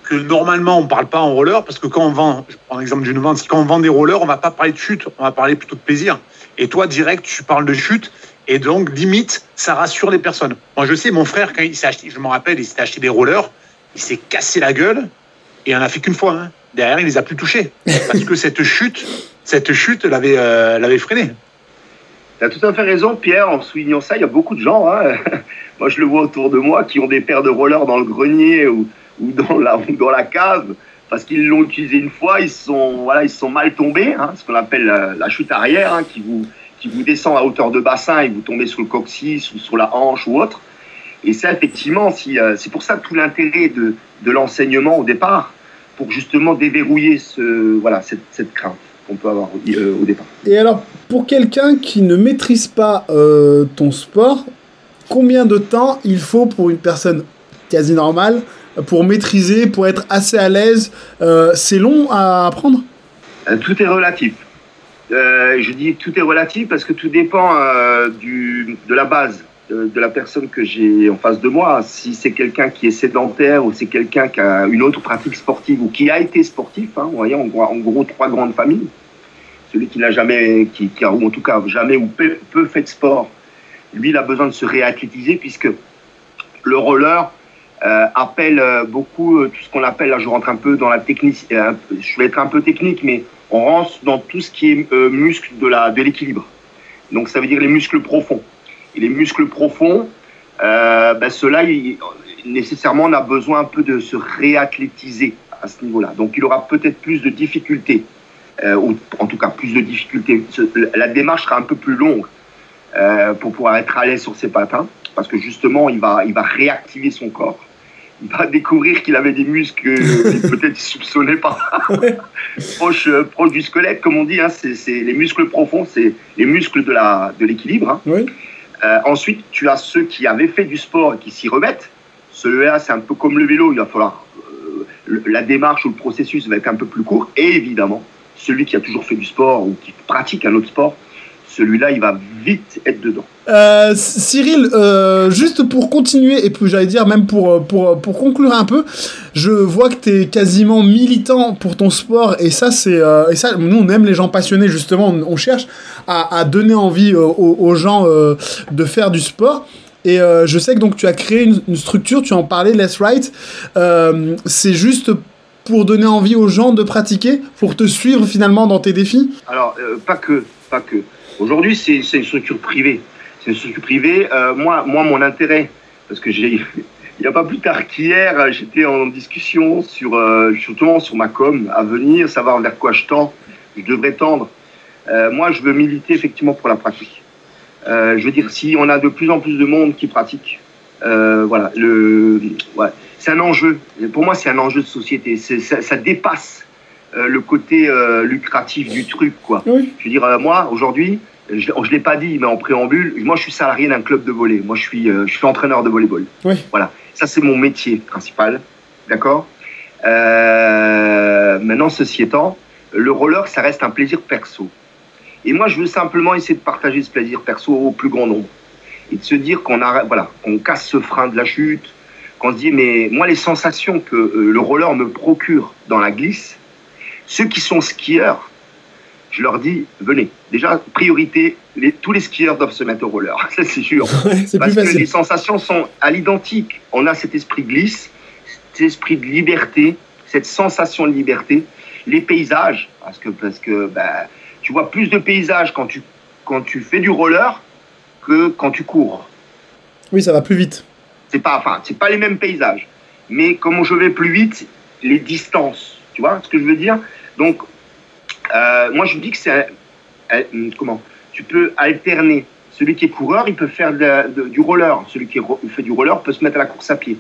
que normalement on ne parle pas en roller, parce que quand on vend, je prends l'exemple d'une vente, quand on vend des rollers, on va pas parler de chute, on va parler plutôt de plaisir. Et toi, direct, tu parles de chute, Et donc, limite, ça rassure les personnes. Moi, je sais, mon frère, quand il s'est acheté, je me rappelle, il s'est acheté des rollers, il s'est cassé la gueule et en a fait qu'une fois. hein. Derrière, il les a plus touchés. Parce que cette chute, cette chute l'avait euh, freiné. Tu as tout à fait raison, Pierre, en soulignant ça. Il y a beaucoup de gens, hein. (laughs) moi je le vois autour de moi, qui ont des paires de rollers dans le grenier ou, dans, la, dans la cave parce qu'ils l'ont utilisé une fois, ils sont, voilà, ils sont mal tombés, hein, ce qu'on appelle la, chute arrière, hein, qui, vous, qui vous descend à hauteur de bassin et vous tombez sur le coccyx ou sur la hanche ou autre. Et ça, effectivement, euh, c'est pour ça tout l'intérêt de l'enseignement au départ, pour justement déverrouiller ce, voilà, cette, cette crainte qu'on peut avoir euh, au départ. Et alors, pour quelqu'un qui ne maîtrise pas euh, ton sport, combien de temps il faut pour une personne quasi normale pour maîtriser, pour être assez à l'aise euh, C'est long à apprendre? Tout est relatif. Je dis tout est relatif parce que tout dépend du, de la base de, la personne que j'ai en face de moi. Si c'est quelqu'un qui est sédentaire ou c'est quelqu'un qui a une autre pratique sportive ou qui a été sportif, hein, vous voyez, en, gros- en gros trois grandes familles. Celui qui n'a jamais, qui, a, ou en tout cas jamais ou peu, fait de sport, lui, il a besoin de se réathlétiser puisque le roller euh, appelle euh, beaucoup euh, tout ce qu'on appelle, là je rentre un peu dans la technique, je vais être un peu technique, mais on rentre dans tout ce qui est muscle de la de l'équilibre. Donc ça veut dire les muscles profonds. Et les muscles profonds, euh, ben il- nécessairement, on a besoin un peu de se réathlétiser à ce niveau-là. Donc il aura peut-être plus de difficultés, euh, ou en tout cas plus de difficultés. La démarche sera un peu plus longue euh, pour pouvoir être à l'aise sur ses patins, parce que justement, il va, il va réactiver son corps. Il va découvrir qu'il avait des muscles (laughs) que peut-être il soupçonnait pas (laughs) proche, euh, proche du squelette, comme on dit. Hein, c'est les muscles profonds, c'est les muscles de l'équilibre. hein. Oui. Euh, ensuite, tu as ceux qui avaient fait du sport et qui s'y remettent. Celui-là, c'est un peu comme le vélo. Il va falloir euh, la démarche ou le processus va être un peu plus court. Et évidemment, celui qui a toujours fait du sport ou qui pratique un autre sport, celui-là, il va vite être dedans. Euh, Cyril, euh, juste pour continuer, et puis j'allais dire même pour, euh, pour, pour conclure un peu, je vois que tu es quasiment militant pour ton sport, et ça, c'est, euh, et ça, nous, on aime les gens passionnés, justement, on, on cherche à, à donner envie aux, aux gens de faire du sport. Et je sais que donc tu as créé une, une structure, tu en parlais, Let's Right. C'est juste pour donner envie aux gens de pratiquer, pour te suivre finalement dans tes défis? Alors, pas que, pas que. Aujourd'hui, c'est une structure privée. C'est une structure privée. Euh, moi, moi, mon intérêt, parce que j'ai, (laughs) il n'y a pas plus tard qu'hier, euh, j'étais en discussion sur, euh, justement sur ma com à venir, savoir vers quoi je tends, je devrais tendre. Euh, moi, je veux militer effectivement pour la pratique. Euh, je veux dire, si on a de plus en plus de monde qui pratique, euh, voilà, le, ouais, c'est un enjeu. Pour moi, c'est un enjeu de société. Ça, ça dépasse euh, le côté euh, lucratif du truc, quoi. Oui. Je veux dire, euh, moi, aujourd'hui, je ne l'ai pas dit, mais en préambule, moi, je suis salarié d'un club de volley. Moi, je suis, je suis entraîneur de volleyball. Oui. Voilà. Ça, c'est mon métier principal. D'accord? Maintenant, ceci étant, le roller, ça reste un plaisir perso. Et moi, je veux simplement essayer de partager ce plaisir perso au plus grand nombre. Et de se dire qu'on voilà, casse ce frein de la chute, qu'on se dit, mais moi, les sensations que le roller me procure dans la glisse, ceux qui sont skieurs, je leur dis, venez. Déjà, priorité, les- tous les skieurs doivent se mettre au roller, (laughs) ça c'est sûr. (laughs) Parce que les sensations sont à l'identique. On a cet esprit de glisse, cet esprit de liberté, cette sensation de liberté. Les paysages, parce que, parce que bah, tu vois plus de paysages quand tu, quand tu fais du roller que quand tu cours. Oui, ça va plus vite. C'est pas, enfin, c'est pas les mêmes paysages. Mais comme je vais plus vite, les distances, tu vois ce que je veux dire? Donc, euh, moi je dis que c'est, comment? Tu peux alterner. Celui qui est coureur, il peut faire du roller. Celui qui fait du roller peut se mettre à la course à pied.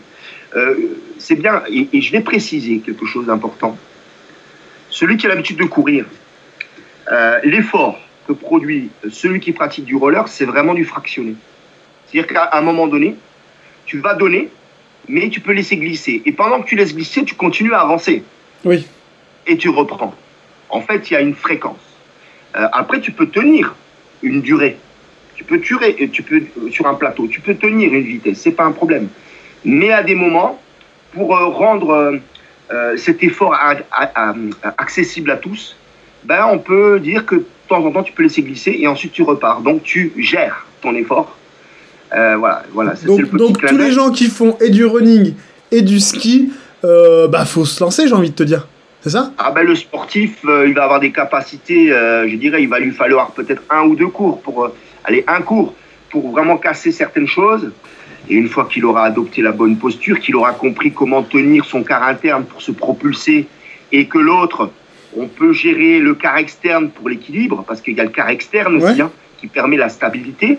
Euh, c'est bien. Et, et je vais préciser quelque chose d'important. Celui qui a l'habitude de courir, euh, l'effort que produit celui qui pratique du roller, c'est vraiment du fractionné. C'est-à-dire qu'à un moment donné, tu vas donner, mais tu peux laisser glisser. Et pendant que tu laisses glisser, tu continues à avancer. Oui. Et tu reprends. En fait, il y a une fréquence. Euh, après, tu peux tenir une durée. Tu peux tuer, et tu peux sur un plateau, tu peux tenir une vitesse, c'est pas un problème. Mais à des moments, pour euh, rendre euh, euh, cet effort à- à- à- accessible à tous, ben on peut dire que de temps en temps tu peux laisser glisser et ensuite tu repars. Donc tu gères ton effort. Euh, voilà, Donc, le petit donc clin tous les gens qui font et du running et du ski, euh, bah faut se lancer, j'ai envie de te dire. C'est ça? Ah ben le sportif, euh, il va avoir des capacités, euh, je dirais, il va lui falloir peut-être un ou deux cours pour euh, aller un cours pour vraiment casser certaines choses. Et une fois qu'il aura adopté la bonne posture, qu'il aura compris comment tenir son quart interne pour se propulser, et que l'autre, on peut gérer le quart externe pour l'équilibre, parce qu'il y a le quart externe aussi, hein, qui permet la stabilité.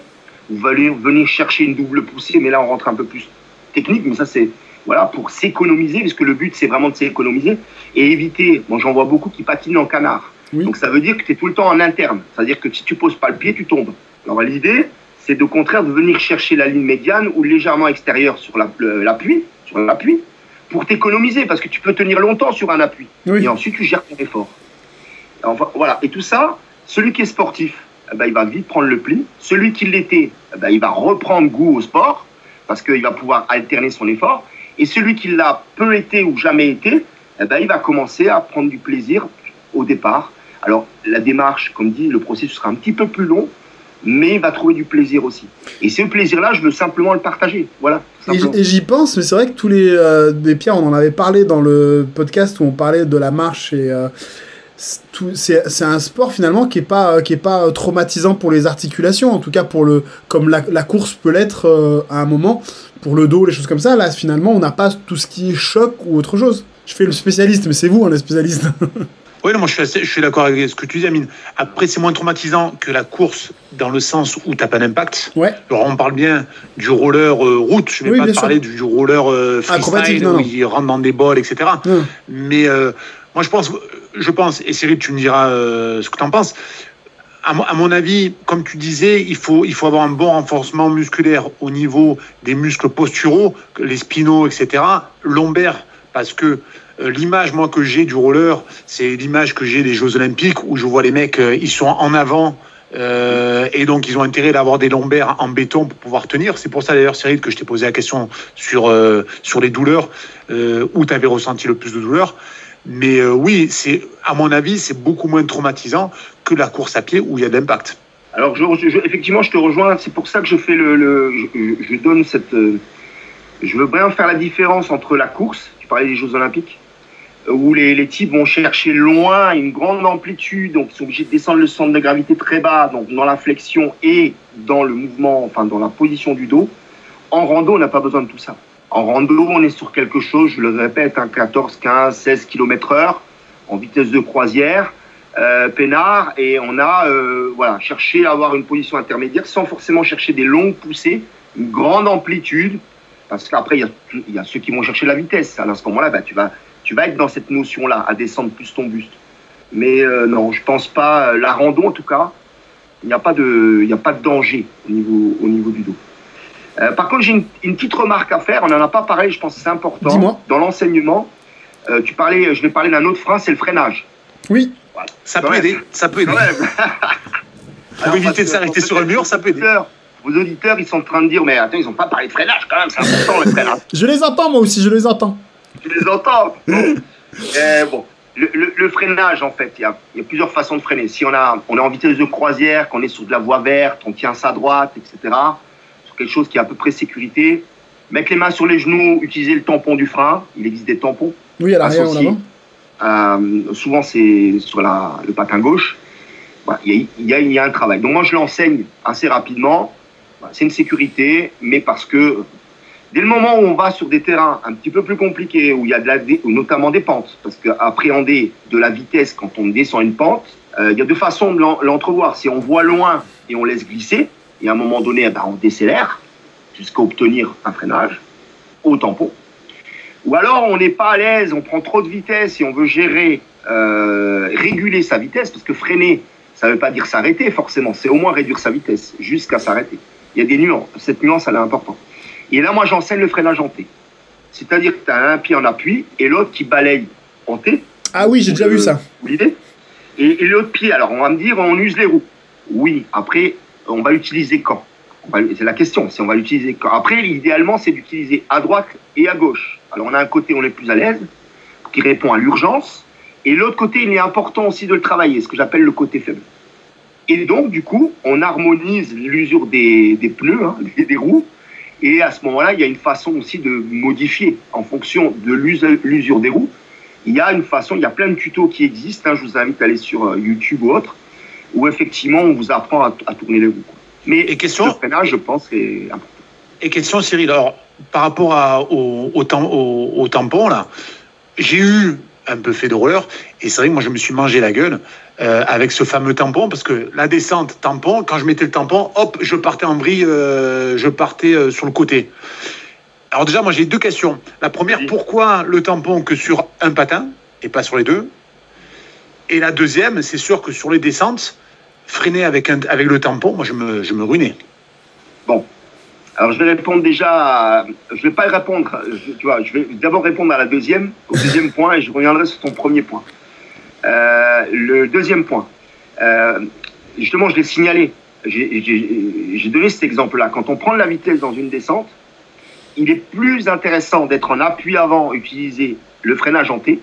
Vous allez venir chercher une double poussée, mais là on rentre un peu plus technique, mais ça c'est voilà pour s'économiser, parce que le but c'est vraiment de s'économiser et éviter. Moi j'en vois beaucoup qui patinent en canard. Oui. Donc ça veut dire que tu es tout le temps en interne. C'est-à-dire que si tu poses pas le pied, tu tombes. Alors l'idée, c'est de contraire de venir chercher la ligne médiane ou légèrement extérieure sur l'appui, sur l'appui, pour t'économiser, parce que tu peux tenir longtemps sur un appui. Oui. Et ensuite tu gères ton effort. Enfin, voilà. Et tout ça, celui qui est sportif, eh ben, il va vite prendre le pli. Celui qui l'était, eh ben, il va reprendre goût au sport, parce qu'il va pouvoir alterner son effort. Et celui qui l'a peu été ou jamais été, eh ben, il va commencer à prendre du plaisir au départ. Alors, la démarche, comme dit, le processus sera un petit peu plus long, mais il va trouver du plaisir aussi. Et ce plaisir-là, je veux simplement le partager. Voilà. Et j'y pense, mais c'est vrai que tous les. euh, des on en avait parlé dans le podcast où on parlait de la marche et. euh, c'est un sport finalement qui est pas qui est pas traumatisant pour les articulations en tout cas pour le comme la, la course peut l'être euh, à un moment pour le dos les choses comme ça là finalement on n'a pas tout ce qui est choc ou autre chose je fais le spécialiste mais c'est vous hein, les spécialistes (laughs) Oui, non, moi je suis, assez- je suis d'accord avec ce que tu dis, Amine. Après, c'est moins traumatisant que la course dans le sens où tu n'as pas d'impact. ouais Alors, on parle bien du roller euh, route, je vais Oui, pas parler du, du roller euh, Acrobatique, freestyle non, où non. il rentre dans des bols, etc. Non. Mais euh, moi, je pense, je pense, et Cyril, tu me diras euh, ce que tu en penses. À, mo- à mon avis, comme tu disais, il faut, il faut avoir un bon renforcement musculaire au niveau des muscles posturaux, les spinaux, etc. Lombaires, parce que euh, l'image, moi, que j'ai du roller, c'est l'image que j'ai des Jeux Olympiques où je vois les mecs, euh, ils sont en avant. et donc, ils ont intérêt d'avoir des lombaires en béton pour pouvoir tenir. C'est pour ça, d'ailleurs, Cyril, que je t'ai posé la question sur, sur les douleurs, où tu avais ressenti le plus de douleurs. Mais euh, oui, c'est à mon avis, c'est beaucoup moins traumatisant que la course à pied où il y a d'impact. Alors, effectivement, je te rejoins. C'est pour ça que je fais le. je donne cette. euh, je veux bien faire la différence entre la course, tu parlais des Jeux Olympiques, euh, où les, les types vont chercher loin, une grande amplitude, donc ils sont obligés de descendre le centre de gravité très bas, donc dans la flexion et dans le mouvement, enfin dans la position du dos. En rando, on n'a pas besoin de tout ça. En rando, on est sur quelque chose, je le répète, un 14, 15, 16 km heure, en vitesse de croisière euh, peinard et on a euh, voilà cherché à avoir une position intermédiaire sans forcément chercher des longues poussées, une grande amplitude, parce qu'après il y a, ceux qui vont chercher la vitesse. À ce moment-là, bah, tu vas être dans cette notion-là, à descendre plus ton buste. Mais euh, non, je pense pas. La rando, en tout cas, il n'y a pas de danger au niveau du dos. Euh, par contre, j'ai une, une petite remarque à faire. On n'en a pas parlé, je pense que c'est important. Dis-moi. Dans l'enseignement, euh, tu parlais, je vais parler d'un autre frein, c'est le freinage. oui Ça peut même. aider, ça peut aider. (laughs) Pour éviter de s'arrêter sur un mur, ça peut aider. Vos auditeurs, ils sont en train de dire, mais attends, ils n'ont pas parlé de freinage quand même, c'est important le freinage. (laughs) je les entends moi aussi je les entends Tu les entends Eh, Bon, le, le- le freinage, en fait, il y a, il y a plusieurs façons de freiner. Si on, a, on est en vitesse de croisière, qu'on est sur de la voie verte, on tient sa droite, etc., quelque chose qui est à peu près sécurité, mettre les mains sur les genoux, utiliser le tampon du frein, il existe des tampons. oui à l'arrière ou Euh, souvent, c'est sur la, le patin gauche. Voilà, Il y, a, il y y a un travail. Donc, moi, je l'enseigne assez rapidement. Voilà, C'est une sécurité, mais parce que dès le moment où on va sur des terrains un petit peu plus compliqués, où il y a de la, notamment des pentes, parce qu'appréhender de la vitesse quand on descend une pente, euh, il y a deux façons de l'en- l'entrevoir. Si on voit loin et on laisse glisser, et à un moment donné, eh ben, on décélère jusqu'à obtenir un freinage au tampon. Ou alors on n'est pas à l'aise, on prend trop de vitesse et on veut gérer, euh, réguler sa vitesse, parce que freiner, ça ne veut pas dire s'arrêter forcément, c'est au moins réduire sa vitesse jusqu'à s'arrêter. Il y a des nuances, cette nuance elle est importante. Et là moi j'enseigne le freinage en T. C'est-à-dire que tu as un pied en appui et l'autre qui balaye en T. ah oui j'ai déjà Euh, vu ça Vous l'idée Et, et l'autre pied, alors on va me dire on use les roues. Oui, après on va l'utiliser quand C'est la question, si on va l'utiliser quand Après, idéalement, c'est d'utiliser à droite et à gauche. Alors on a un côté on est plus à l'aise, qui répond à l'urgence, et l'autre côté, il est important aussi de le travailler, ce que j'appelle le côté faible. Et donc, du coup, on harmonise l'usure des, des pneus, hein, (laughs) des, roues. Et à ce moment-là, il y a une façon aussi de modifier en fonction de l'usure l'usure des roues. Il y a une façon, il y a plein de tutos qui existent. hein, je vous invite à aller sur euh, YouTube ou autre, où effectivement, on vous apprend à, à tourner les roues. Mais Et question le freinage, je pense, c'est important. Et question Cyril, alors par rapport à, au, au, tam- au- au tampon là, j'ai eu un peu fait de roller et c'est vrai que moi je me suis mangé la gueule euh, avec ce fameux tampon parce que la descente tampon, quand je mettais le tampon, hop, je partais en vrille, euh, je partais euh, sur le côté. Alors déjà moi j'ai deux questions. La première, pourquoi le tampon que sur un patin et pas sur les deux Et la deuxième, c'est sûr que sur les descentes, freiner avec, un, avec le tampon, moi je me, je me ruinais. Alors, je vais répondre déjà. À... Je vais pas répondre. je- tu vois, je vais d'abord répondre à la deuxième, au deuxième point, et je reviendrai sur ton premier point. Euh, le deuxième point. Euh, justement, je l'ai signalé. J'ai donné cet exemple-là. Quand on prend de la vitesse dans une descente, il est plus intéressant d'être en appui avant, utiliser le freinage en T,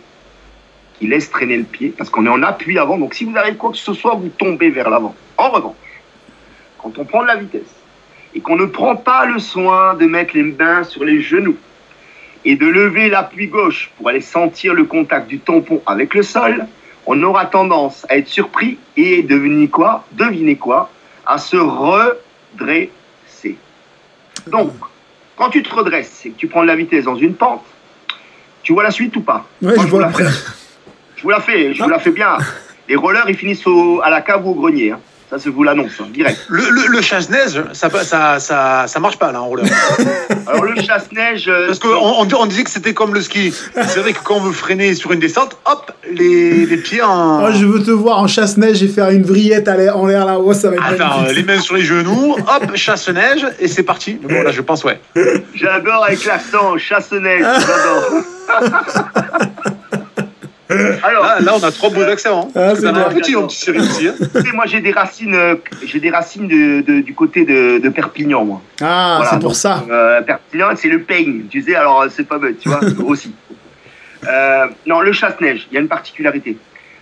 qui laisse traîner le pied, parce qu'on est en appui avant. Donc, si vous arrivez quoi que ce soit, vous tombez vers l'avant. En revanche, quand on prend de la vitesse, et qu'on ne prend pas le soin de mettre les mains sur les genoux et de lever l'appui gauche pour aller sentir le contact du tampon avec le sol, on aura tendance à être surpris et devenir quoi Devinez quoi À se redresser. Donc, quand tu te redresses et que tu prends de la vitesse dans une pente, tu vois la suite ou pas? Moi, je vois la (laughs) vous la fais, je vous la fais bien. (laughs) Les rollers, ils finissent au- à la cave ou au grenier. hein. Ça, je vous l'annonce, hein, direct. Le, le, le chasse-neige, ça, ça, ça, ça marche pas là en roller. (laughs) Alors, le chasse-neige. euh, Parce qu'on on, on disait que c'était comme le ski. C'est vrai que quand on veut freiner sur une descente, hop, les, les pieds en. Oh, je veux te voir en chasse-neige et faire une vrillette à l'air- en l'air là-haut, ça va être Attends, magnifique. les mains sur les genoux, hop, chasse-neige, et c'est parti. Bon, là, je pense, ouais. J'adore avec l'accent, chasse-neige, j'adore. (laughs) (laughs) Alors, Là, là, on a trois beaux accents. Hein. Ah, c'est un petit, mon petit aussi. Hein. moi j'ai des racines, euh, j'ai des racines de, de- du côté de, de Perpignan, moi. Ah, Voilà, c'est pour donc, ça. Euh, Perpignan, c'est le peigne, tu sais, alors euh, c'est pas bête, tu vois, (laughs) aussi. Euh, non, le chasse-neige, il y a une particularité.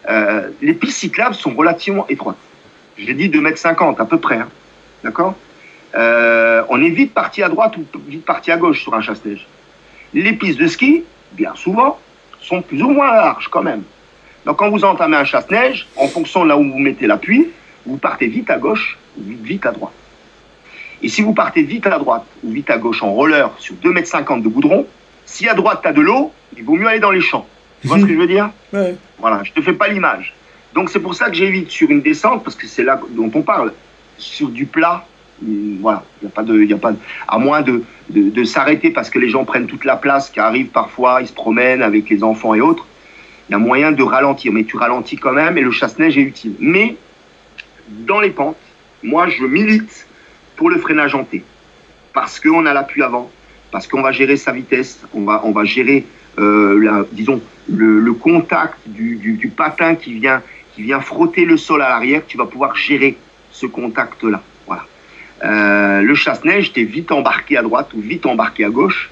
Euh, les pistes cyclables sont relativement étroites. J'ai dit 2m50 à peu près, hein. d'accord? Euh, On est vite parti à droite ou vite parti à gauche sur un chasse-neige. Les pistes de ski, bien souvent, sont plus ou moins larges quand même. Donc quand vous entamez un chasse-neige, en fonction de là où vous mettez l'appui, vous partez vite à gauche ou vite, vite à droite. Et si vous partez vite à droite ou vite à gauche en roller sur 2,50 m de goudron, si à droite tu as de l'eau, il vaut mieux aller dans les champs. Tu vois ce que je veux dire? Ouais. Voilà, je te fais pas l'image. Donc c'est pour ça que j'évite sur une descente, parce que c'est là dont on parle, sur du plat, voilà, il n'y a pas de, y a pas à moins de, de, s'arrêter parce que les gens prennent toute la place, qui arrive parfois, ils se promènent avec les enfants et autres. Il y a moyen de ralentir, mais tu ralentis quand même et le chasse-neige est utile. Mais dans les pentes, moi je milite pour le freinage en T, parce qu'on a l'appui avant, parce qu'on va gérer sa vitesse, on va, on va gérer, euh, disons, le, contact du, du, du patin qui vient, qui vient frotter le sol à l'arrière, tu vas pouvoir gérer ce contact-là. Euh, le chasse-neige, tu es vite embarqué à droite ou vite embarqué à gauche.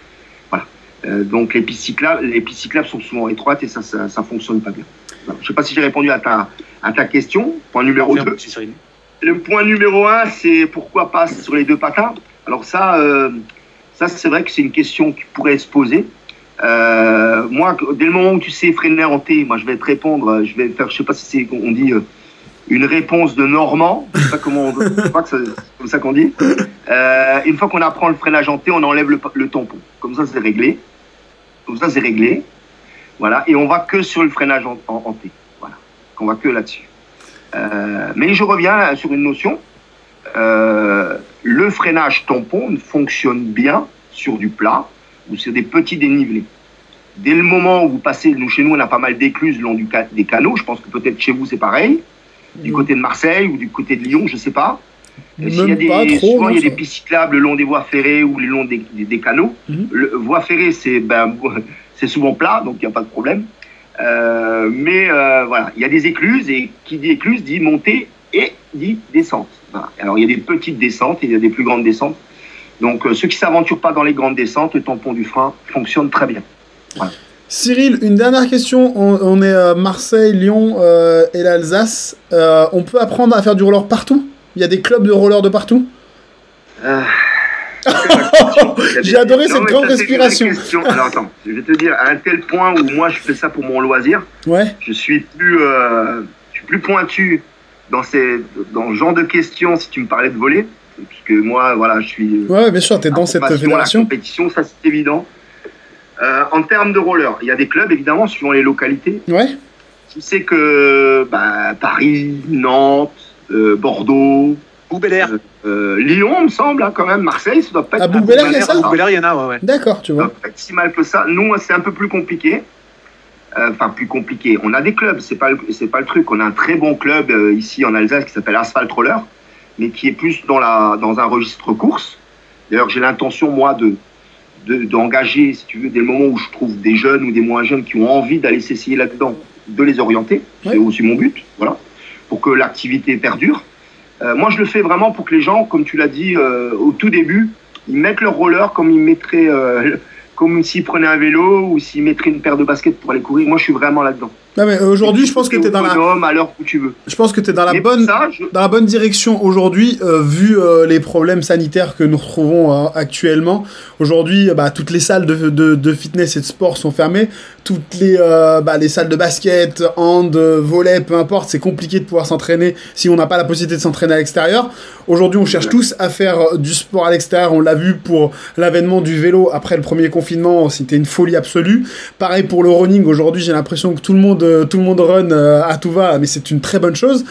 Voilà. Euh, donc les pistes, cyclables, les pistes cyclables sont souvent étroites et ça, ça, ça fonctionne pas bien. Voilà. Je sais pas si j'ai répondu à ta, à ta question. Point numéro Bien, 2. petit Cyril. Le point numéro un, c'est pourquoi pas sur les deux patins. Alors ça, euh, ça c'est vrai que c'est une question qui pourrait se poser. Moi, dès le moment où tu sais freiner en T, moi je vais te répondre, je vais faire, je sais pas si c'est on dit une réponse de Normand, je sais pas comment, on, crois que c'est comme ça qu'on dit. Euh, une fois qu'on apprend le freinage en T, on enlève le, tampon. Comme ça, c'est réglé. Comme ça, c'est réglé. Voilà, et on va que sur le freinage en, T. Voilà, on va que là-dessus. Euh, mais je reviens sur une notion. Euh, le freinage tampon fonctionne bien sur du plat ou sur des petits dénivelés. Dès le moment où vous passez, nous chez nous on a pas mal d'écluses le long des canaux, je pense que peut-être chez vous c'est pareil, du côté de Marseille ou du côté de Lyon, je sais pas. Et S'il y a des, pas trop. souvent il y a des pistes cyclables le long des voies ferrées ou le long des, des- des canaux. Mhm. Le, voie ferrée c'est ben, (laughs) souvent plat, donc il n'y a pas de problème. Euh, mais euh, voilà, il y a des écluses et qui dit écluse dit montée et dit descente. Voilà. Alors il y a des petites descentes et il y a des plus grandes descentes. Donc euh, ceux qui s'aventurent pas dans les grandes descentes, le tampon du frein fonctionne très bien. Cyril, une dernière question. On, on est à Marseille, Lyon euh, et l'Alsace. Euh, on peut apprendre à faire du roller partout? Il y a des clubs de roller de partout? (laughs) Euh, J'ai adoré Non, cette grande respiration. Alors attends, je vais te dire, à un tel point où moi je fais ça pour mon loisir, Ouais. je suis plus, euh, je suis plus pointu dans, ces, dans ce genre de questions si tu me parlais de voler. Puisque moi, voilà, je suis. Ouais, bien sûr, t'es dans cette Passion, La fédération. compétition, ça c'est évident. Euh, en termes de roller, il y a des clubs évidemment suivant les localités. Ouais. Tu sais que bah, Paris, Nantes, euh, Bordeaux, Ou Bel Air. euh, Lyon, me semble, hein, quand même, Marseille, ça doit pas être. À Bourbélac, il y a ça il y en a, ouais, ouais. D'accord, tu Ça vois. doit pas être si mal que ça. Nous, c'est un peu plus compliqué. Euh, Enfin, plus compliqué. On a des clubs, c'est pas, le- c'est pas le truc. On a un très bon club euh, ici en Alsace qui s'appelle Asphalt Roller, mais qui est plus dans, la, dans un registre course. D'ailleurs, j'ai l'intention, moi, de de- d'engager, si tu veux, des moments où je trouve des jeunes ou des moins jeunes qui ont envie d'aller s'essayer là-dedans, de les orienter. C'est aussi mon but, voilà, pour que l'activité perdure. Euh, moi, je le fais vraiment pour que les gens, comme tu l'as dit euh, au tout début, ils mettent leur roller comme ils mettraient, euh, (laughs) comme s'ils prenaient un vélo ou s'ils mettraient une paire de baskets pour aller courir. Moi, je suis vraiment là-dedans. Non, mais aujourd'hui, je pense que t'es dans la, Autonome, à l'heure où tu veux. je pense que t'es dans la Mais bonne, ça, je- dans la bonne direction aujourd'hui, euh, vu euh, les problèmes sanitaires que nous retrouvons euh, actuellement. Aujourd'hui, euh, bah, toutes les salles de, de, de fitness et de sport sont fermées. Toutes les, euh, bah, les salles de basket, hand, euh, volley, peu importe, c'est compliqué de pouvoir s'entraîner si on n'a pas la possibilité de s'entraîner à l'extérieur. Aujourd'hui, on cherche tous à faire euh, du sport à l'extérieur. On l'a vu pour l'avènement du vélo après le premier confinement, c'était une folie absolue. Pareil pour le running. Aujourd'hui, j'ai l'impression que tout le monde, euh, tout le monde run euh, à tout va, mais c'est une très bonne chose.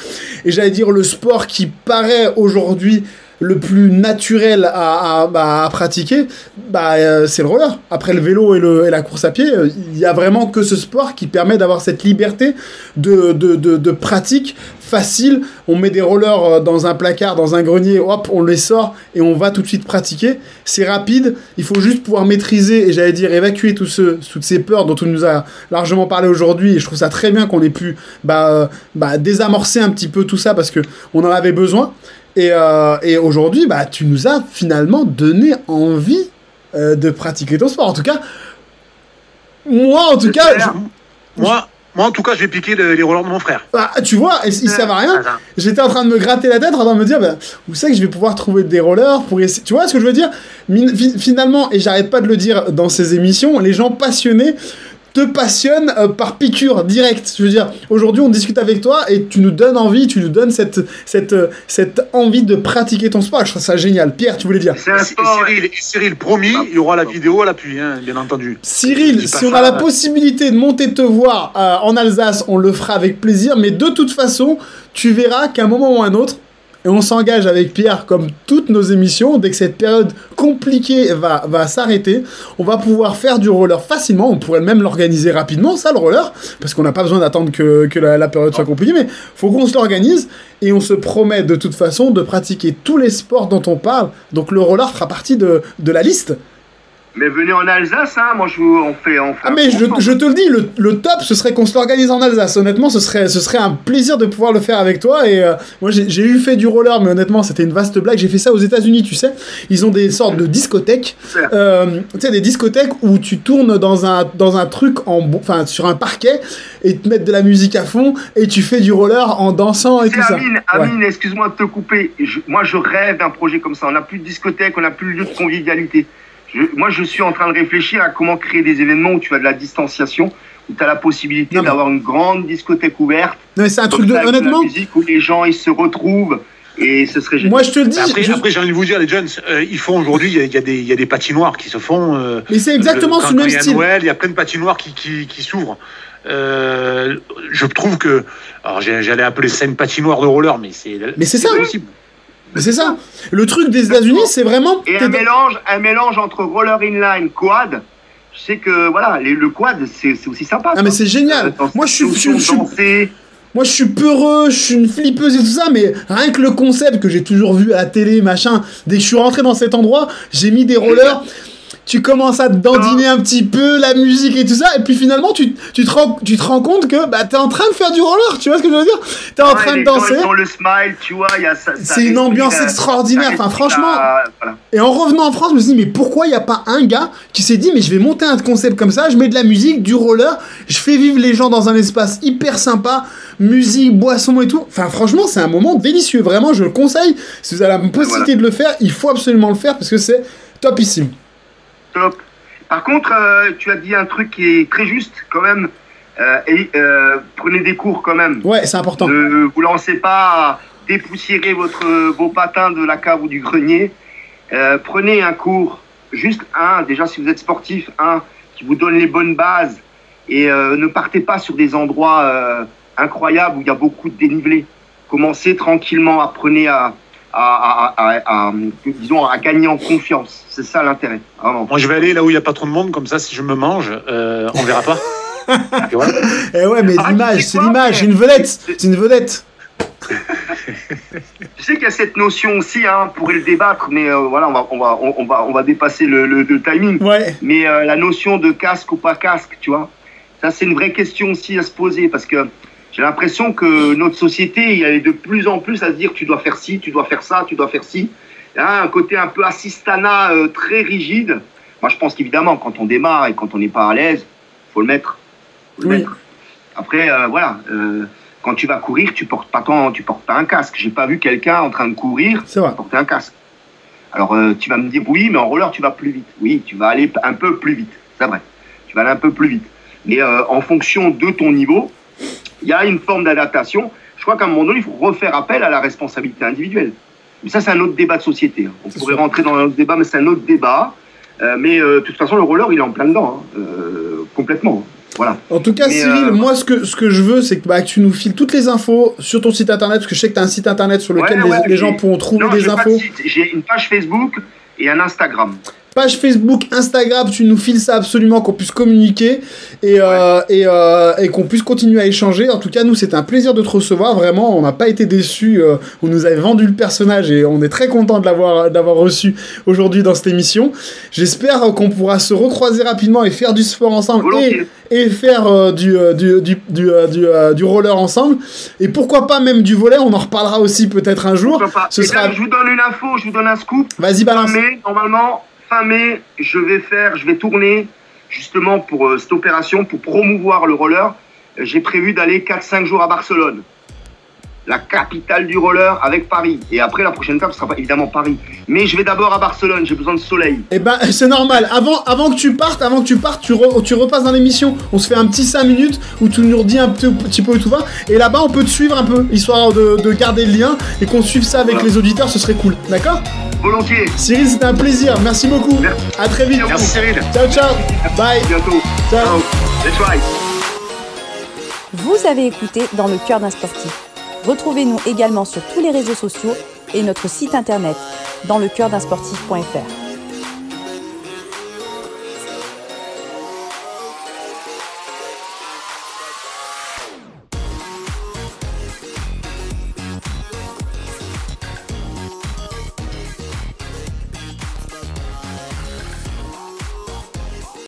Et j'allais dire le sport qui paraît aujourd'hui le plus naturel à, bah, pratiquer, bah, euh, c'est le roller. Après le vélo et, la course à pied, euh, il y a vraiment que ce sport qui permet d'avoir cette liberté de pratique facile. On met des rollers euh, dans un placard, dans un grenier, hop, on les sort et on va tout de suite pratiquer. C'est rapide, il faut juste pouvoir maîtriser et j'allais dire évacuer tout ce, toutes ces peurs dont on nous a largement parlé aujourd'hui. Et je trouve ça très bien qu'on ait pu bah, euh, bah, désamorcer un petit peu tout ça parce que on en avait besoin. Et, euh, et aujourd'hui, bah, tu nous as finalement donné envie euh, de pratiquer ton sport. En tout cas, moi, en tout cas, je- Moi, moi, en tout cas, je vais piquer le- les rollers de mon frère. bah, tu vois, ils ils savent à rien. J'étais en train de me gratter la tête, en train de me dire, bah, où c'est que je vais pouvoir trouver des rollers pour essayer? Tu vois ce que je veux dire? Min- Finalement, et j'arrête pas de le dire dans ces émissions, les gens passionnés te passionnent euh, par piqûre directe. Je veux dire, aujourd'hui, on discute avec toi et tu nous donnes envie, tu nous donnes cette, cette, euh, cette envie de pratiquer ton sport. Je trouve ça génial. Pierre, tu voulais dire C'est un sport. Cyril, et Cyril, promis, il y aura la vidéo à l'appui, hein, bien entendu. Cyril, si on a la possibilité de monter te voir euh, en Alsace, on le fera avec plaisir. Mais de toute façon, tu verras qu'à un moment ou un autre, et on s'engage avec Pierre, comme toutes nos émissions, dès que cette période compliquée va, va s'arrêter, on va pouvoir faire du roller facilement. On pourrait même l'organiser rapidement, ça, le roller, parce qu'on n'a pas besoin d'attendre que, que la, période soit compliquée. Mais faut qu'on se l'organise et on se promet de toute façon de pratiquer tous les sports dont on parle. Donc le roller fera partie de, de la liste. Mais venez en Alsace, hein. Moi, je, on fait. On fait Ah mais je, te le dis, le, le top ce serait qu'on se l'organise en Alsace. Honnêtement, ce serait, ce serait un plaisir de pouvoir le faire avec toi. Et euh, moi, j'ai eu fait du roller, mais honnêtement, c'était une vaste blague. J'ai fait ça aux États-Unis, tu sais. Ils ont des sortes de discothèques, euh, tu sais, des discothèques où tu tournes dans un, dans un truc en, enfin, sur un parquet et te mettent de la musique à fond et tu fais du roller en dansant et tout ça. Amine, Ouais. Amine, excuse-moi de te couper. Je- moi, je rêve d'un projet comme ça. On n'a plus de discothèque, on n'a plus de lieu de convivialité. Je- moi, je suis en train de réfléchir à comment créer des événements où tu as de la distanciation, où tu as la possibilité mais- d'avoir une grande discothèque ouverte. Non, mais c'est un truc de, honnêtement. musique où les gens ils se retrouvent et ce serait génial. Moi, je te le dis. Après, je- après, j'ai envie de vous dire, les jeunes, euh, ils font aujourd'hui, il y, a- y des- il y a des patinoires qui se font. euh, mais c'est exactement euh, quand- ce même quand il y a style. Noël, il y a plein de patinoires qui, qui, qui s'ouvrent. Euh, je trouve que. Alors, j'allais appeler ça une patinoire de roller, mais c'est. Mais c'est ça. possible. Mais c'est ça. Le truc des États-Unis, c'est vraiment. Et un mélange, un mélange entre roller inline, quad. Je sais que voilà, les- le quad, c'est aussi sympa. Ah mais c'est génial. Moi je suis, je, je moi je suis peureux, je suis une flippeuse et tout ça, mais rien que le concept que j'ai toujours vu à la télé, machin, dès que je suis rentré dans cet endroit, j'ai mis des rollers. Tu commences à te dandiner un petit peu, la musique et tout ça, et puis finalement, tu, tu, te, rends, tu te rends compte que bah, t'es en train de faire du roller, tu vois ce que je veux dire? T'es en Ouais, train de danser. le smile, tu vois, il y a ça. ça C'est une ambiance extraordinaire. Enfin, franchement, voilà. Et en revenant en France, je me suis dit, mais pourquoi il n'y a pas un gars qui s'est dit, mais je vais monter un concept comme ça, je mets de la musique, du roller, je fais vivre les gens dans un espace hyper sympa, musique, boisson et tout. Enfin, franchement, c'est un moment délicieux. Vraiment, je le conseille. Si vous avez la possibilité de le faire, il faut absolument le faire parce que c'est topissime. Top. Par contre, euh, tu as dit un truc qui est très juste quand même. Euh, et, euh, prenez des cours quand même. Ouais, c'est important. Ne vous lancez pas à dépoussiérer votre, vos patins de la cave ou du grenier. Prenez un cours, juste un, déjà si vous êtes sportif, un qui vous donne les bonnes bases. Et ne partez pas sur des endroits incroyables où il y a beaucoup de dénivelé. Commencez tranquillement, apprenez à, à, à, à- à- disons, à gagner en confiance. C'est ça l'intérêt. Moi, je vais aller là où il n'y a pas trop de monde, comme ça, si je me mange, euh, on verra pas. (laughs) Vois Eh ouais, mais Ah, l'image, c'est l'image, c'est une vedette. C'est une vedette. (laughs) Tu sais qu'il y a cette notion aussi, hein, on pourrait le débattre, mais euh, voilà, on va, on va, on, on va, on va dépasser le, le- le timing. Ouais. Mais euh, la notion de casque ou pas casque, tu vois, ça c'est une vraie question aussi à se poser parce que j'ai l'impression que notre société, il est de plus en plus à se dire tu dois faire ci, tu dois faire ça, tu dois faire ci. Il y a un côté un peu assistana euh, très rigide. Moi, je pense qu'évidemment, quand on démarre et quand on n'est pas à l'aise, faut le mettre. Faut le Oui. mettre. Après, euh, voilà, euh, quand tu vas courir, tu portes pas tant, tu portes pas un casque. J'ai pas vu quelqu'un en train de courir porter un casque. Alors tu vas me dire oui, mais en roller tu vas plus vite. Oui, tu vas aller un peu plus vite, c'est vrai. Tu vas aller un peu plus vite. Mais en fonction de ton niveau, il y a une forme d'adaptation. Je crois qu'à un moment donné, il faut refaire appel à la responsabilité individuelle. Mais ça, c'est un autre débat de société. hein. On pourrait sûr. rentrer dans un autre débat, mais c'est un autre débat. Euh, mais euh, de toute façon, le roller, il est en plein dedans, hein. Euh, complètement. Voilà. En tout cas, Mais, Cyril, euh, moi, ce que, ce que je veux, c'est que, bah, que tu nous files toutes les infos sur ton site internet, parce que je sais que tu as un site internet sur lequel Ouais, les, ouais, les gens pourront trouver Non, des infos. J'ai une page Facebook et un Instagram. Page Facebook, Instagram, tu nous files ça absolument, qu'on puisse communiquer et, euh, et, euh, et qu'on puisse continuer à échanger. En tout cas, nous, c'était un plaisir de te recevoir. Vraiment, on n'a pas été déçus. euh, on nous avait vendu le personnage et on est très content de l'avoir d'avoir reçu aujourd'hui dans cette émission. J'espère euh, qu'on pourra se recroiser rapidement et faire du sport ensemble et, et faire euh, du, euh, du, du, du, euh, du, euh, roller ensemble. Et pourquoi pas même du volet, on en reparlera aussi peut-être un jour. Ce Et sera... là, je vous donne une info, je vous donne un scoop. Vas-y, balance. normalement, fin mai, je vais faire, je vais tourner justement pour euh, cette opération, pour promouvoir le roller. Euh, J'ai prévu d'aller 4-5 jours à Barcelone, la capitale du roller avec Paris. Et après, la prochaine étape, ce sera évidemment Paris. Mais je vais d'abord à Barcelone, j'ai besoin de soleil. Eh ben, (laughs) c'est normal. Avant, avant que tu partes, avant que tu partes, tu, re- tu repasses dans l'émission. On se fait un petit 5 minutes où tu nous redis un petit, petit peu où tout va. Et là-bas, on peut te suivre un peu, histoire de, de garder le lien et qu'on suive ça avec Voilà. les auditeurs. Ce serait cool. D'accord? Volontiers. Cyril, c'était un plaisir. Merci beaucoup. Merci. À très vite. Merci Cyril. Ciao, ciao. Bye. À bientôt. Ciao. Ciao. Let's ride. Vous avez écouté Dans le cœur d'un sportif. Retrouvez-nous également sur tous les réseaux sociaux et notre site internet dans le cœur d'un sportif.fr.